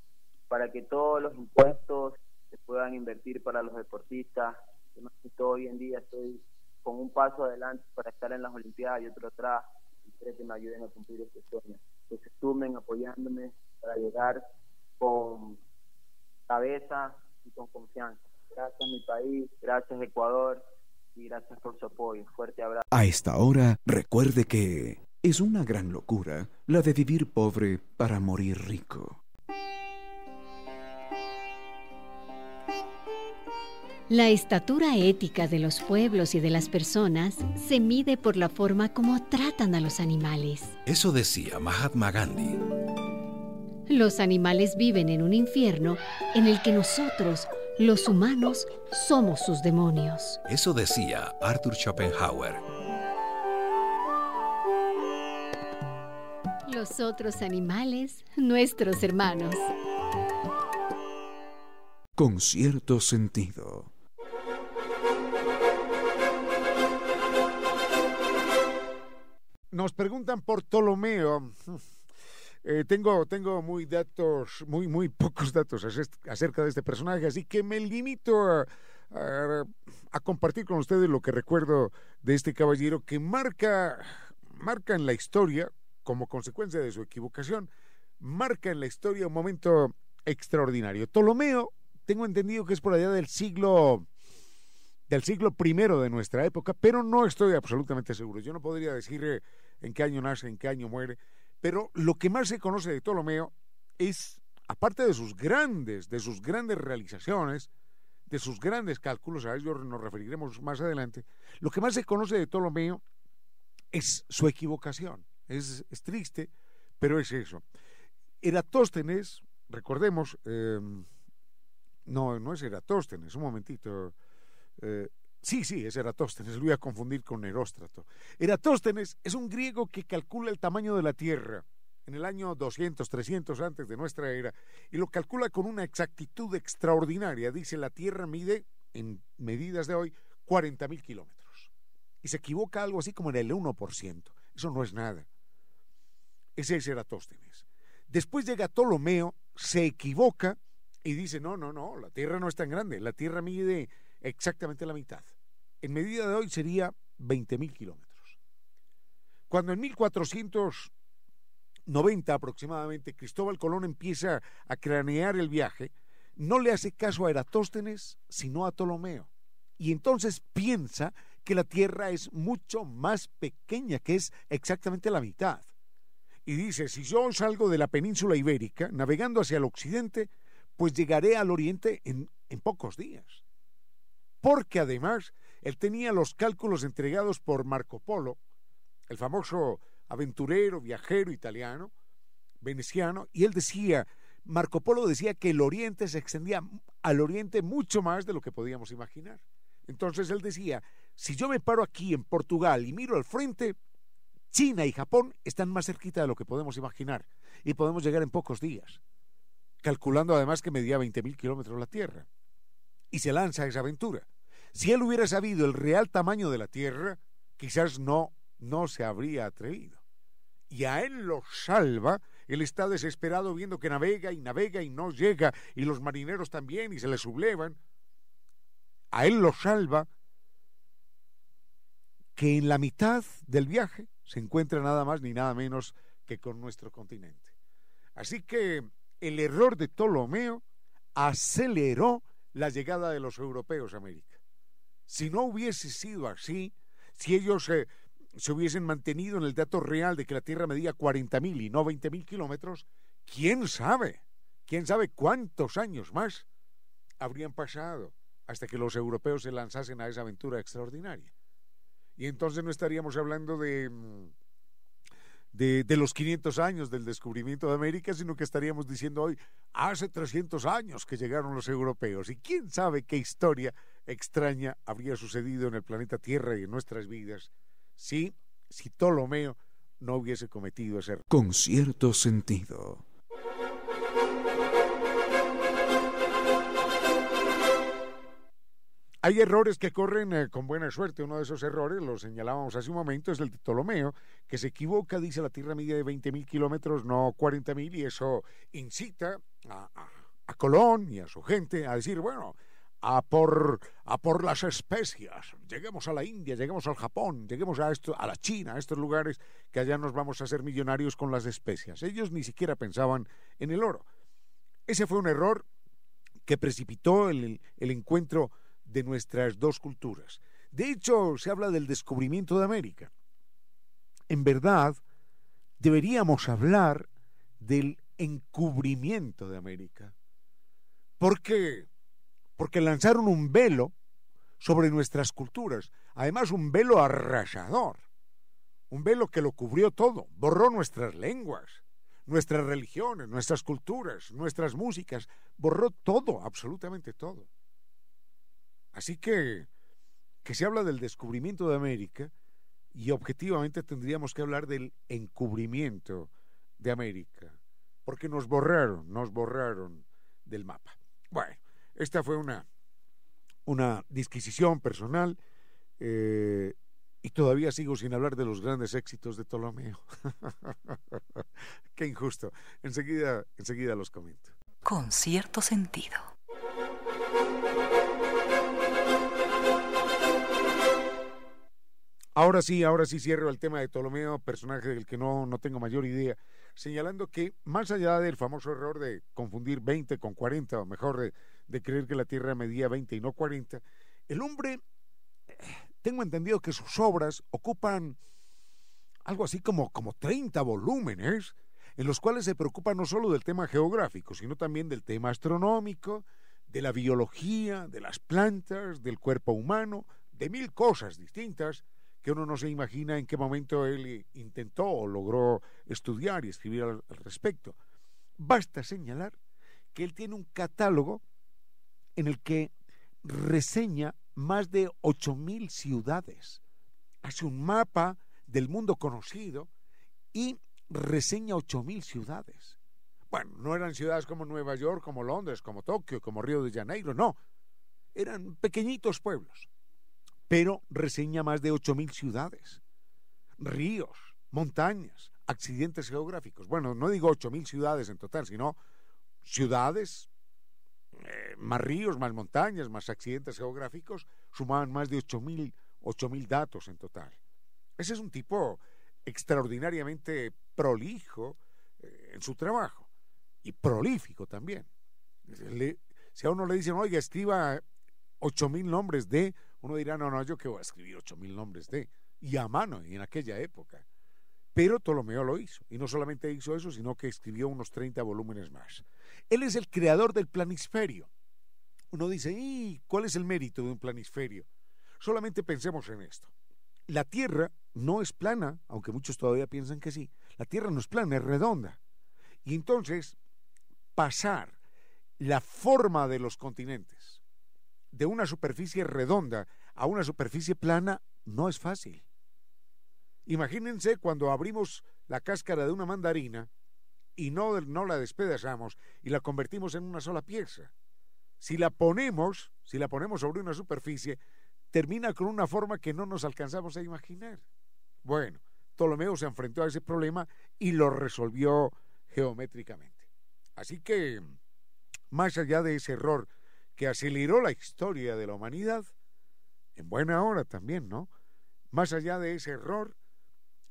para que todos los impuestos se puedan invertir para los deportistas. Yo hoy en día estoy con un paso adelante para estar en las Olimpiadas y otro atrás y creo que me ayuden a cumplir este sueño. Que se sumen apoyándome para llegar con cabeza y con confianza. Gracias mi país, gracias Ecuador y gracias por su apoyo. Fuerte abrazo. A esta hora, recuerde que es una gran locura la de vivir pobre para morir rico. La estatura ética de los pueblos y de las personas se mide por la forma como tratan a los animales. Eso decía Mahatma Gandhi. Los animales viven en un infierno en el que nosotros, los humanos, somos sus demonios. Eso decía Arthur Schopenhauer. Los otros animales, nuestros hermanos. Con cierto sentido. Nos preguntan por Ptolomeo. Eh, tengo, tengo muy datos, muy, muy pocos datos acerca de este personaje, así que me limito a, a, compartir con ustedes lo que recuerdo de este caballero que marca, marca en la historia, como consecuencia de su equivocación, marca en la historia un momento extraordinario. Ptolomeo, tengo entendido que es por allá del siglo del siglo primero de nuestra época, pero no estoy absolutamente seguro. Yo no podría decir eh, en qué año nace, en qué año muere, pero lo que más se conoce de Ptolomeo es, aparte de sus grandes, de sus grandes realizaciones, de sus grandes cálculos, a ellos nos referiremos más adelante, lo que más se conoce de Ptolomeo es su equivocación. Es, triste, pero es eso. Eratóstenes, recordemos, em, no, no es Eratóstenes, un momentito. Eh, Sí, sí, es Eratóstenes, lo voy a confundir con Heróstrato. Eratóstenes es un griego que calcula el tamaño de la Tierra en el año 200, 300 antes de nuestra era y lo calcula con una exactitud extraordinaria. Dice la Tierra mide, en medidas de hoy, 40 mil kilómetros. Y se equivoca algo así como en el 1%. Eso no es nada. Ese es Eratóstenes. Después llega Ptolomeo, se equivoca y dice, no, no, no, la Tierra no es tan grande, la Tierra mide exactamente la mitad. En medida de hoy sería 20.000 kilómetros. Cuando en 1490 aproximadamente Cristóbal Colón empieza a cranear el viaje, no le hace caso a Eratóstenes, sino a Ptolomeo. Y entonces piensa que la Tierra es mucho más pequeña, que es exactamente la mitad. Y dice, si yo salgo de la península ibérica, navegando hacia el occidente, pues llegaré al oriente en, en pocos días porque además él tenía los cálculos entregados por Marco Polo, el famoso aventurero, viajero italiano, veneciano, y él decía, Marco Polo decía que el oriente se extendía al oriente mucho más de lo que podíamos imaginar. Entonces él decía, si yo me paro aquí en Portugal y miro al frente, China y Japón están más cerquita de lo que podemos imaginar y podemos llegar en pocos días, calculando además que medía 20.000 kilómetros la Tierra. Y se lanza esa aventura. Si él hubiera sabido el real tamaño de la Tierra, quizás no, no se habría atrevido. Y a él lo salva, él está desesperado viendo que navega y navega y no llega, y los marineros también, y se le sublevan. A él lo salva que en la mitad del viaje se encuentra nada más ni nada menos que con nuestro continente. Así que el error de Ptolomeo aceleró la llegada de los europeos a América. Si no hubiese sido así, si ellos eh, se hubiesen mantenido en el dato real de que la Tierra medía 40.000 y no 20.000 kilómetros, ¿quién sabe? ¿Quién sabe cuántos años más habrían pasado hasta que los europeos se lanzasen a esa aventura extraordinaria? Y entonces no estaríamos hablando de mm, de, los 500 años del descubrimiento de América, sino que estaríamos diciendo hoy, hace 300 años que llegaron los europeos. Y quién sabe qué historia extraña habría sucedido en el planeta Tierra y en nuestras vidas si, si Ptolomeo no hubiese cometido ese error. Con cierto sentido. Hay errores que corren eh, con buena suerte. Uno de esos errores, lo señalábamos hace un momento, es el de Ptolomeo, que se equivoca, dice la Tierra media de 20.000 kilómetros, no 40.000, y eso incita a, Colón y a su gente a decir, bueno, a por, a por las especias. Lleguemos a la India, lleguemos al Japón, lleguemos a, esto, a la China, a estos lugares que allá nos vamos a hacer millonarios con las especias. Ellos ni siquiera pensaban en el oro. Ese fue un error que precipitó el encuentro de nuestras dos culturas. De hecho, se habla del descubrimiento de América. En verdad, deberíamos hablar del encubrimiento de América. ¿Por qué? Porque lanzaron un velo sobre nuestras culturas, además un velo arrasador, un velo que lo cubrió todo, borró nuestras lenguas, nuestras religiones, nuestras culturas, nuestras músicas, borró todo, absolutamente todo. Así que, que se habla del descubrimiento de América y objetivamente tendríamos que hablar del encubrimiento de América, porque nos borraron, nos borraron del mapa. Bueno, esta fue una, una disquisición personal eh, y todavía sigo sin hablar de los grandes éxitos de Ptolomeo. <laughs> Qué injusto. Enseguida, enseguida los comento. Con cierto sentido. Ahora sí, ahora sí cierro el tema de Ptolomeo, personaje del que no, no tengo mayor idea, señalando que más allá del famoso error de confundir 20 con 40, o mejor de, creer que la Tierra medía 20 y no 40, el hombre, tengo entendido que sus obras ocupan algo así como, como 30 volúmenes, en los cuales se preocupa no solo del tema geográfico, sino también del tema astronómico, de la biología, de las plantas, del cuerpo humano, de mil cosas distintas que uno no se imagina en qué momento él intentó o logró estudiar y escribir al, respecto. Basta señalar que él tiene un catálogo en el que reseña más de 8.000 ciudades. Hace un mapa del mundo conocido y reseña 8.000 ciudades. Bueno, no eran ciudades como Nueva York, como Londres, como Tokio, como Río de Janeiro, no. Eran pequeñitos pueblos pero reseña más de 8.000 ciudades, ríos, montañas, accidentes geográficos. Bueno, no digo 8.000 ciudades en total, sino ciudades, eh, más ríos, más montañas, más accidentes geográficos, sumaban más de 8.000 datos en total. Ese es un tipo extraordinariamente prolijo eh, en su trabajo y prolífico también. si a uno le dicen, oiga, escriba 8.000 nombres de uno dirá, no, no, yo que voy a escribir ocho mil nombres de, y a mano, y en aquella época. Pero Ptolomeo lo hizo, y no solamente hizo eso, sino que escribió unos 30 volúmenes más. Él es el creador del planisferio. Uno dice, ¿y cuál es el mérito de un planisferio? Solamente pensemos en esto. La Tierra no es plana, aunque muchos todavía piensan que sí. La Tierra no es plana, es redonda. Y entonces, pasar la forma de los continentes de una superficie redonda a una superficie plana no es fácil. Imagínense cuando abrimos la cáscara de una mandarina y no, la despedazamos y la convertimos en una sola pieza. Si la ponemos, si la ponemos sobre una superficie, termina con una forma que no nos alcanzamos a imaginar. Bueno, Ptolomeo se enfrentó a ese problema y lo resolvió geométricamente. Así que, más allá de ese error que aceleró la historia de la humanidad, en buena hora también, ¿no? Más allá de ese error,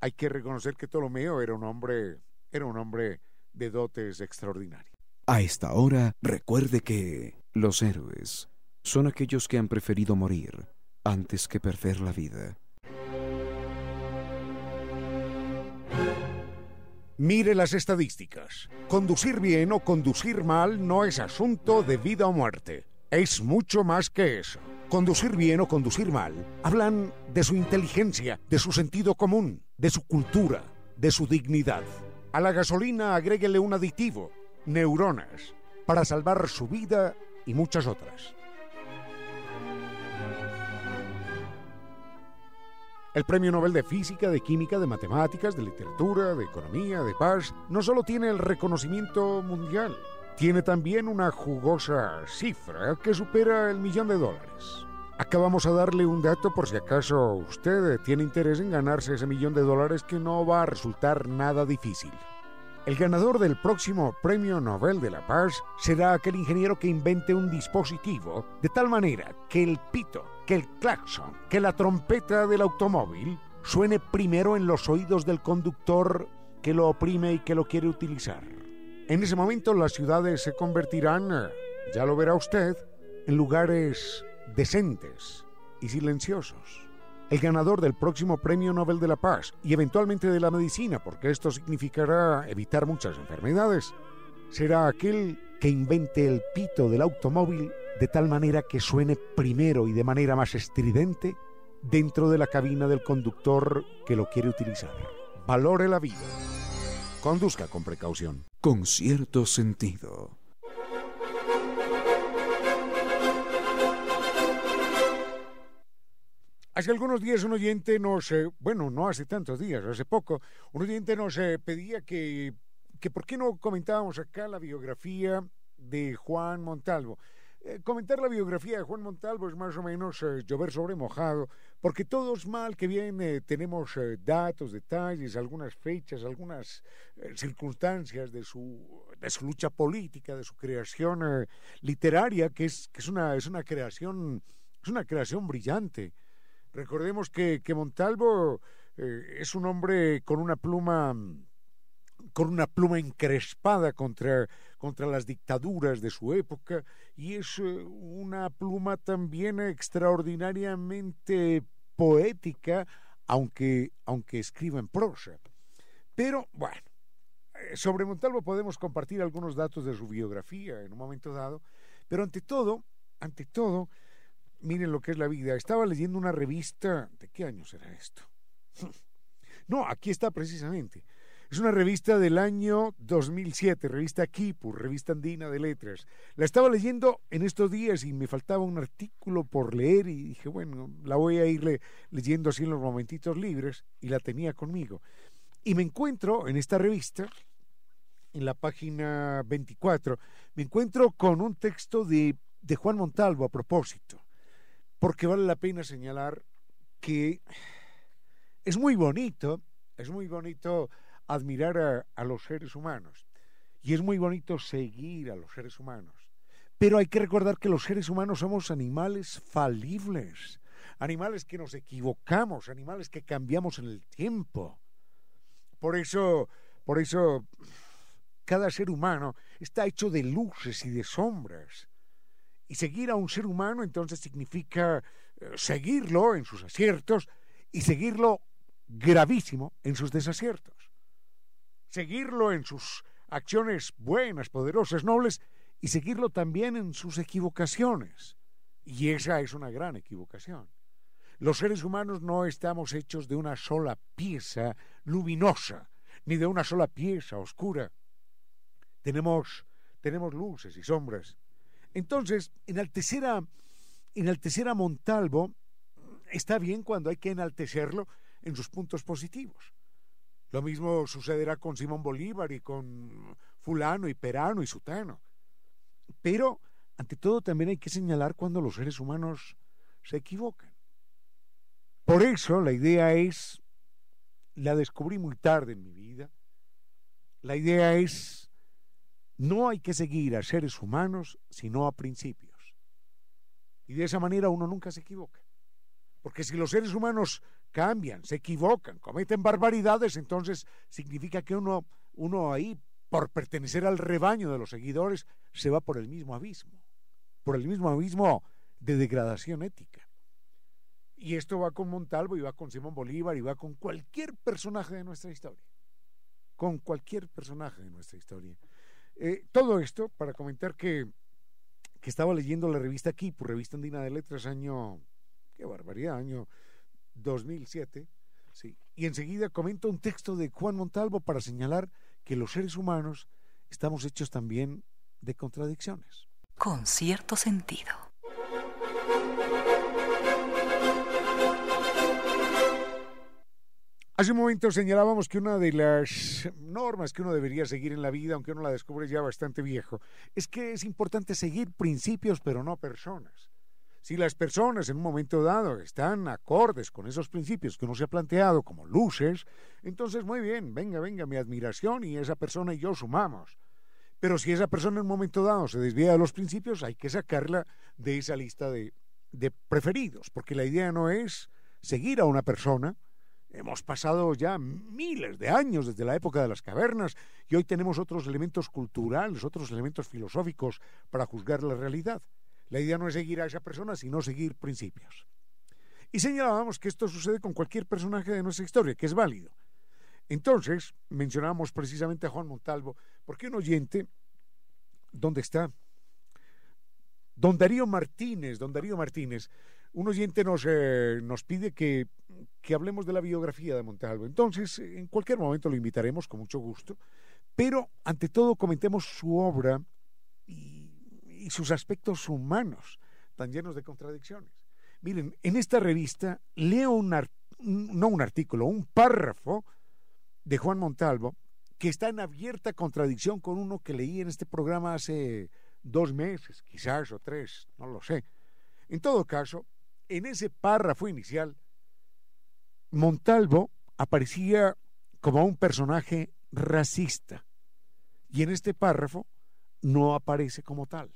hay que reconocer que Ptolomeo era un hombre, era un hombre de dotes extraordinarias. A esta hora, recuerde que los héroes son aquellos que han preferido morir antes que perder la vida. Mire las estadísticas. Conducir bien o conducir mal no es asunto de vida o muerte es mucho más que eso. Conducir bien o conducir mal hablan de su inteligencia, de su sentido común, de su cultura, de su dignidad. A la gasolina agréguele un aditivo, neuronas, para salvar su vida y muchas otras. El Premio Nobel de Física, de Química, de Matemáticas, de Literatura, de Economía, de Paz, no solo tiene el reconocimiento mundial, tiene también una jugosa cifra que supera el millón de dólares. Acá vamos a darle un dato por si acaso usted tiene interés en ganarse ese millón de dólares que no va a resultar nada difícil. El ganador del próximo Premio Nobel de la Paz será aquel ingeniero que invente un dispositivo de tal manera que el pito, que el claxon, que la trompeta del automóvil suene primero en los oídos del conductor que lo oprime y que lo quiere utilizar. En ese momento las ciudades se convertirán, ya lo verá usted, en lugares decentes y silenciosos. El ganador del próximo Premio Nobel de la Paz y eventualmente de la medicina, porque esto significará evitar muchas enfermedades, será aquel que invente el pito del automóvil de tal manera que suene primero y de manera más estridente dentro de la cabina del conductor que lo quiere utilizar. Valore la vida. Conduzca con precaución. Con cierto sentido. Hace algunos días un oyente nos, eh, bueno, no hace tantos días, hace poco, un oyente nos eh, pedía que, que por qué no comentábamos acá la biografía de Juan Montalvo. Eh, comentar la biografía de Juan Montalvo es más o menos llover sobre mojado, porque todos mal que bien tenemos datos, detalles, algunas fechas, algunas circunstancias de su, de su lucha política, de su creación literaria, que es, que es una, es una creación, es una creación brillante. Recordemos que, Montalvo eh, es un hombre con una pluma con una pluma encrespada contra, contra las dictaduras de su época y es eh, una pluma también extraordinariamente poética, aunque, aunque escriba en prosa. Pero bueno, eh, sobre Montalvo podemos compartir algunos datos de su biografía en un momento dado, pero ante todo, ante todo, miren lo que es la vida. Estaba leyendo una revista, ¿de qué año será esto? <laughs> No, aquí está precisamente. Es una revista del año 2007, revista Kipur, revista andina de letras. La estaba leyendo en estos días y me faltaba un artículo por leer y dije, bueno, la voy a ir leyendo así en los momentitos libres y la tenía conmigo. Y me encuentro en esta revista, en la página 24, me encuentro con un texto de, de Juan Montalvo a propósito porque vale la pena señalar que es muy bonito, es muy bonito admirar a, los seres humanos y es muy bonito seguir a los seres humanos. Pero hay que recordar que los seres humanos somos animales falibles, animales que nos equivocamos, animales que cambiamos en el tiempo. Por eso, por eso, cada ser humano está hecho de luces y de sombras. Y seguir a un ser humano entonces significa eh, seguirlo en sus aciertos y seguirlo gravísimo en sus desaciertos. Seguirlo en sus acciones buenas, poderosas, nobles y seguirlo también en sus equivocaciones. Y esa es una gran equivocación. Los seres humanos no estamos hechos de una sola pieza luminosa, ni de una sola pieza oscura. Tenemos, tenemos luces y sombras, entonces, enaltecer a, enaltecer a Montalvo está bien cuando hay que enaltecerlo en sus puntos positivos. Lo mismo sucederá con Simón Bolívar y con fulano y perano y sutano. Pero, ante todo, también hay que señalar cuando los seres humanos se equivocan. Por eso la idea es, la descubrí muy tarde en mi vida, la idea es no hay que seguir a seres humanos, sino a principios. Y de esa manera uno nunca se equivoca. Porque si los seres humanos cambian, se equivocan, cometen barbaridades, entonces significa que uno, uno ahí, por pertenecer al rebaño de los seguidores, se va por el mismo abismo, por el mismo abismo de degradación ética. Y esto va con Montalvo y va con Simón Bolívar y va con cualquier personaje de nuestra historia. Con cualquier personaje de nuestra historia. Eh, todo esto para comentar que, que estaba leyendo la revista por Revista Andina de Letras, año, qué barbaridad, año 2007, sí, y enseguida comento un texto de Juan Montalvo para señalar que los seres humanos estamos hechos también de contradicciones. Con cierto sentido. Hace un momento señalábamos que una de las normas que uno debería seguir en la vida, aunque uno la descubre ya bastante viejo, es que es importante seguir principios pero no personas. Si las personas en un momento dado están acordes con esos principios que uno se ha planteado como luces, entonces muy bien, venga, venga, mi admiración y esa persona y yo sumamos. Pero si esa persona en un momento dado se desvía de los principios, hay que sacarla de esa lista de, de preferidos, porque la idea no es seguir a una persona. Hemos pasado ya miles de años desde la época de las cavernas y hoy tenemos otros elementos culturales, otros elementos filosóficos para juzgar la realidad. La idea no es seguir a esa persona, sino seguir principios. Y señalábamos que esto sucede con cualquier personaje de nuestra historia, que es válido. Entonces, mencionábamos precisamente a Juan Montalvo, porque un oyente, ¿dónde está? Don Darío Martínez, don Darío Martínez, un oyente nos, eh, nos pide que, que hablemos de la biografía de Montalvo. Entonces, en cualquier momento lo invitaremos con mucho gusto, pero ante todo comentemos su obra y, y sus aspectos humanos, tan llenos de contradicciones. Miren, en esta revista leo un, no un artículo, un párrafo de Juan Montalvo que está en abierta contradicción con uno que leí en este programa hace dos meses, quizás o tres, no lo sé. En todo caso, en ese párrafo inicial, Montalvo aparecía como un personaje racista y en este párrafo no aparece como tal.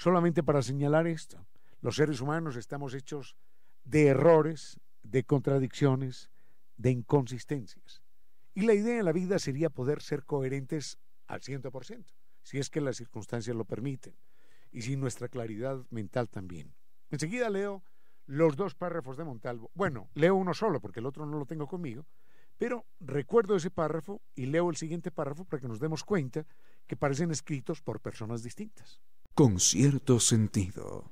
Solamente para señalar esto, los seres humanos estamos hechos de errores, de contradicciones, de inconsistencias. Y la idea en la vida sería poder ser coherentes al 100%, si es que las circunstancias lo permiten, y si nuestra claridad mental también. Enseguida leo los dos párrafos de Montalvo. Bueno, leo uno solo porque el otro no lo tengo conmigo, pero recuerdo ese párrafo y leo el siguiente párrafo para que nos demos cuenta que parecen escritos por personas distintas con cierto sentido.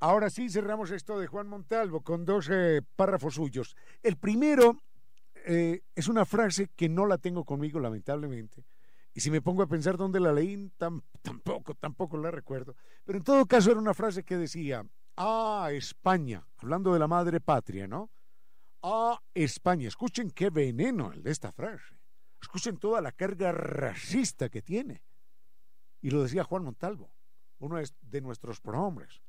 Ahora sí cerramos esto de Juan Montalvo con dos eh, párrafos suyos. El primero eh, es una frase que no la tengo conmigo, lamentablemente. Y si me pongo a pensar dónde la leí, tampoco, tampoco la recuerdo. Pero en todo caso era una frase que decía, ah, España, hablando de la madre patria, ¿no? A España. Escuchen qué veneno el de esta frase. Escuchen toda la carga racista que tiene. Y lo decía Juan Montalvo, uno de nuestros prohombres.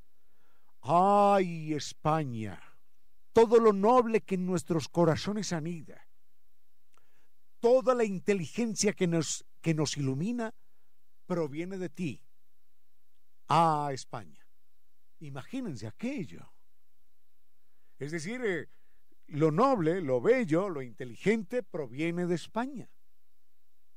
¡Ay, España! Todo lo noble que en nuestros corazones anida, toda la inteligencia que nos, que nos ilumina, proviene de ti. ¡Ah, España! Imagínense aquello. Es decir, eh, lo noble, lo bello, lo inteligente proviene de España.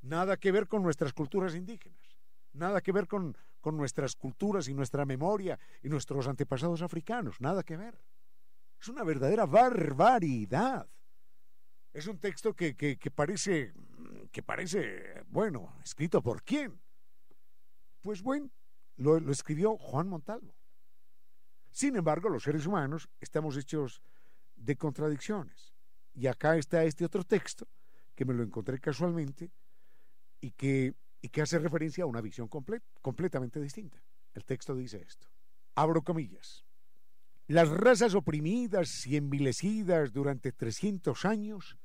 Nada que ver con nuestras culturas indígenas, nada que ver con, con nuestras culturas y nuestra memoria y nuestros antepasados africanos, nada que ver. Es una verdadera barbaridad. Es un texto que, que, parece, que parece, bueno, escrito por quién. Pues bueno, lo, lo escribió Juan Montalvo. Sin embargo, los seres humanos estamos hechos de contradicciones. Y acá está este otro texto que me lo encontré casualmente y que, y que hace referencia a una visión completamente distinta. El texto dice esto. Abro comillas. Las razas oprimidas y envilecidas durante 300 años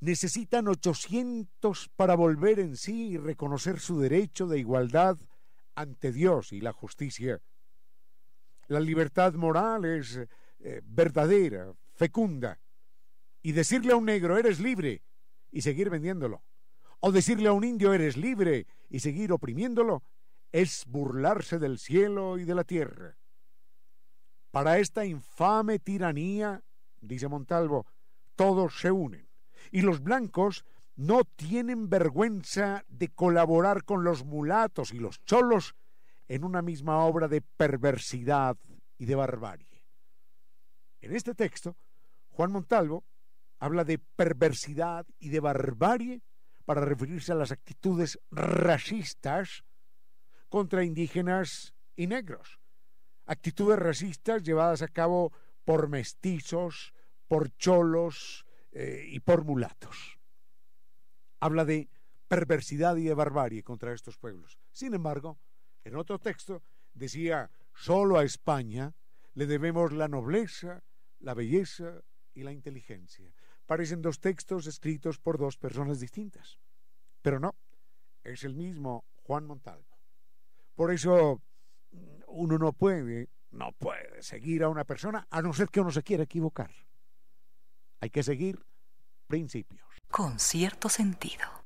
necesitan 800 para volver en sí y reconocer su derecho de igualdad ante Dios y la justicia. La libertad moral es eh, verdadera, fecunda y decirle a un negro eres libre y seguir vendiéndolo, o decirle a un indio eres libre y seguir oprimiéndolo, es burlarse del cielo y de la tierra. Para esta infame tiranía, dice Montalvo, todos se unen, y los blancos no tienen vergüenza de colaborar con los mulatos y los cholos en una misma obra de perversidad y de barbarie. En este texto, Juan Montalvo habla de perversidad y de barbarie para referirse a las actitudes racistas contra indígenas y negros. Actitudes racistas llevadas a cabo por mestizos, por cholos eh, y por mulatos. Habla de perversidad y de barbarie contra estos pueblos. Sin embargo, en otro texto decía, solo a España le debemos la nobleza, la belleza y la inteligencia. Parecen dos textos escritos por dos personas distintas. Pero no, es el mismo Juan Montalvo. Por eso uno no puede, no puede seguir a una persona a no ser que uno se quiera equivocar. Hay que seguir principios. Con cierto sentido.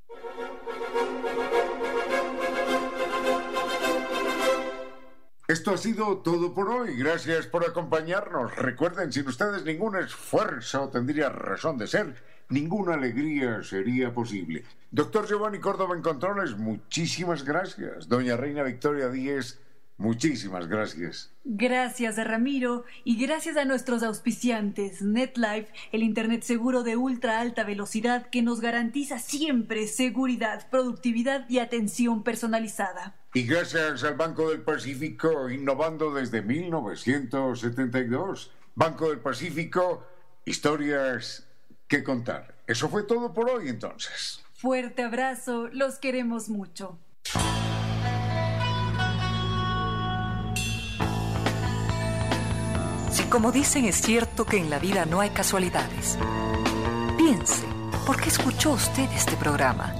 Esto ha sido todo por hoy. Gracias por acompañarnos. Recuerden, sin ustedes ningún esfuerzo tendría razón de ser, ninguna alegría sería posible. Doctor Giovanni Córdoba en Controles, muchísimas gracias. Doña Reina Victoria Díez, Muchísimas gracias. Gracias a Ramiro y gracias a nuestros auspiciantes NetLife, el Internet seguro de ultra alta velocidad que nos garantiza siempre seguridad, productividad y atención personalizada. Y gracias al Banco del Pacífico, innovando desde 1972. Banco del Pacífico, historias que contar. Eso fue todo por hoy entonces. Fuerte abrazo, los queremos mucho. Si como dicen es cierto que en la vida no hay casualidades, piense, ¿por qué escuchó usted este programa?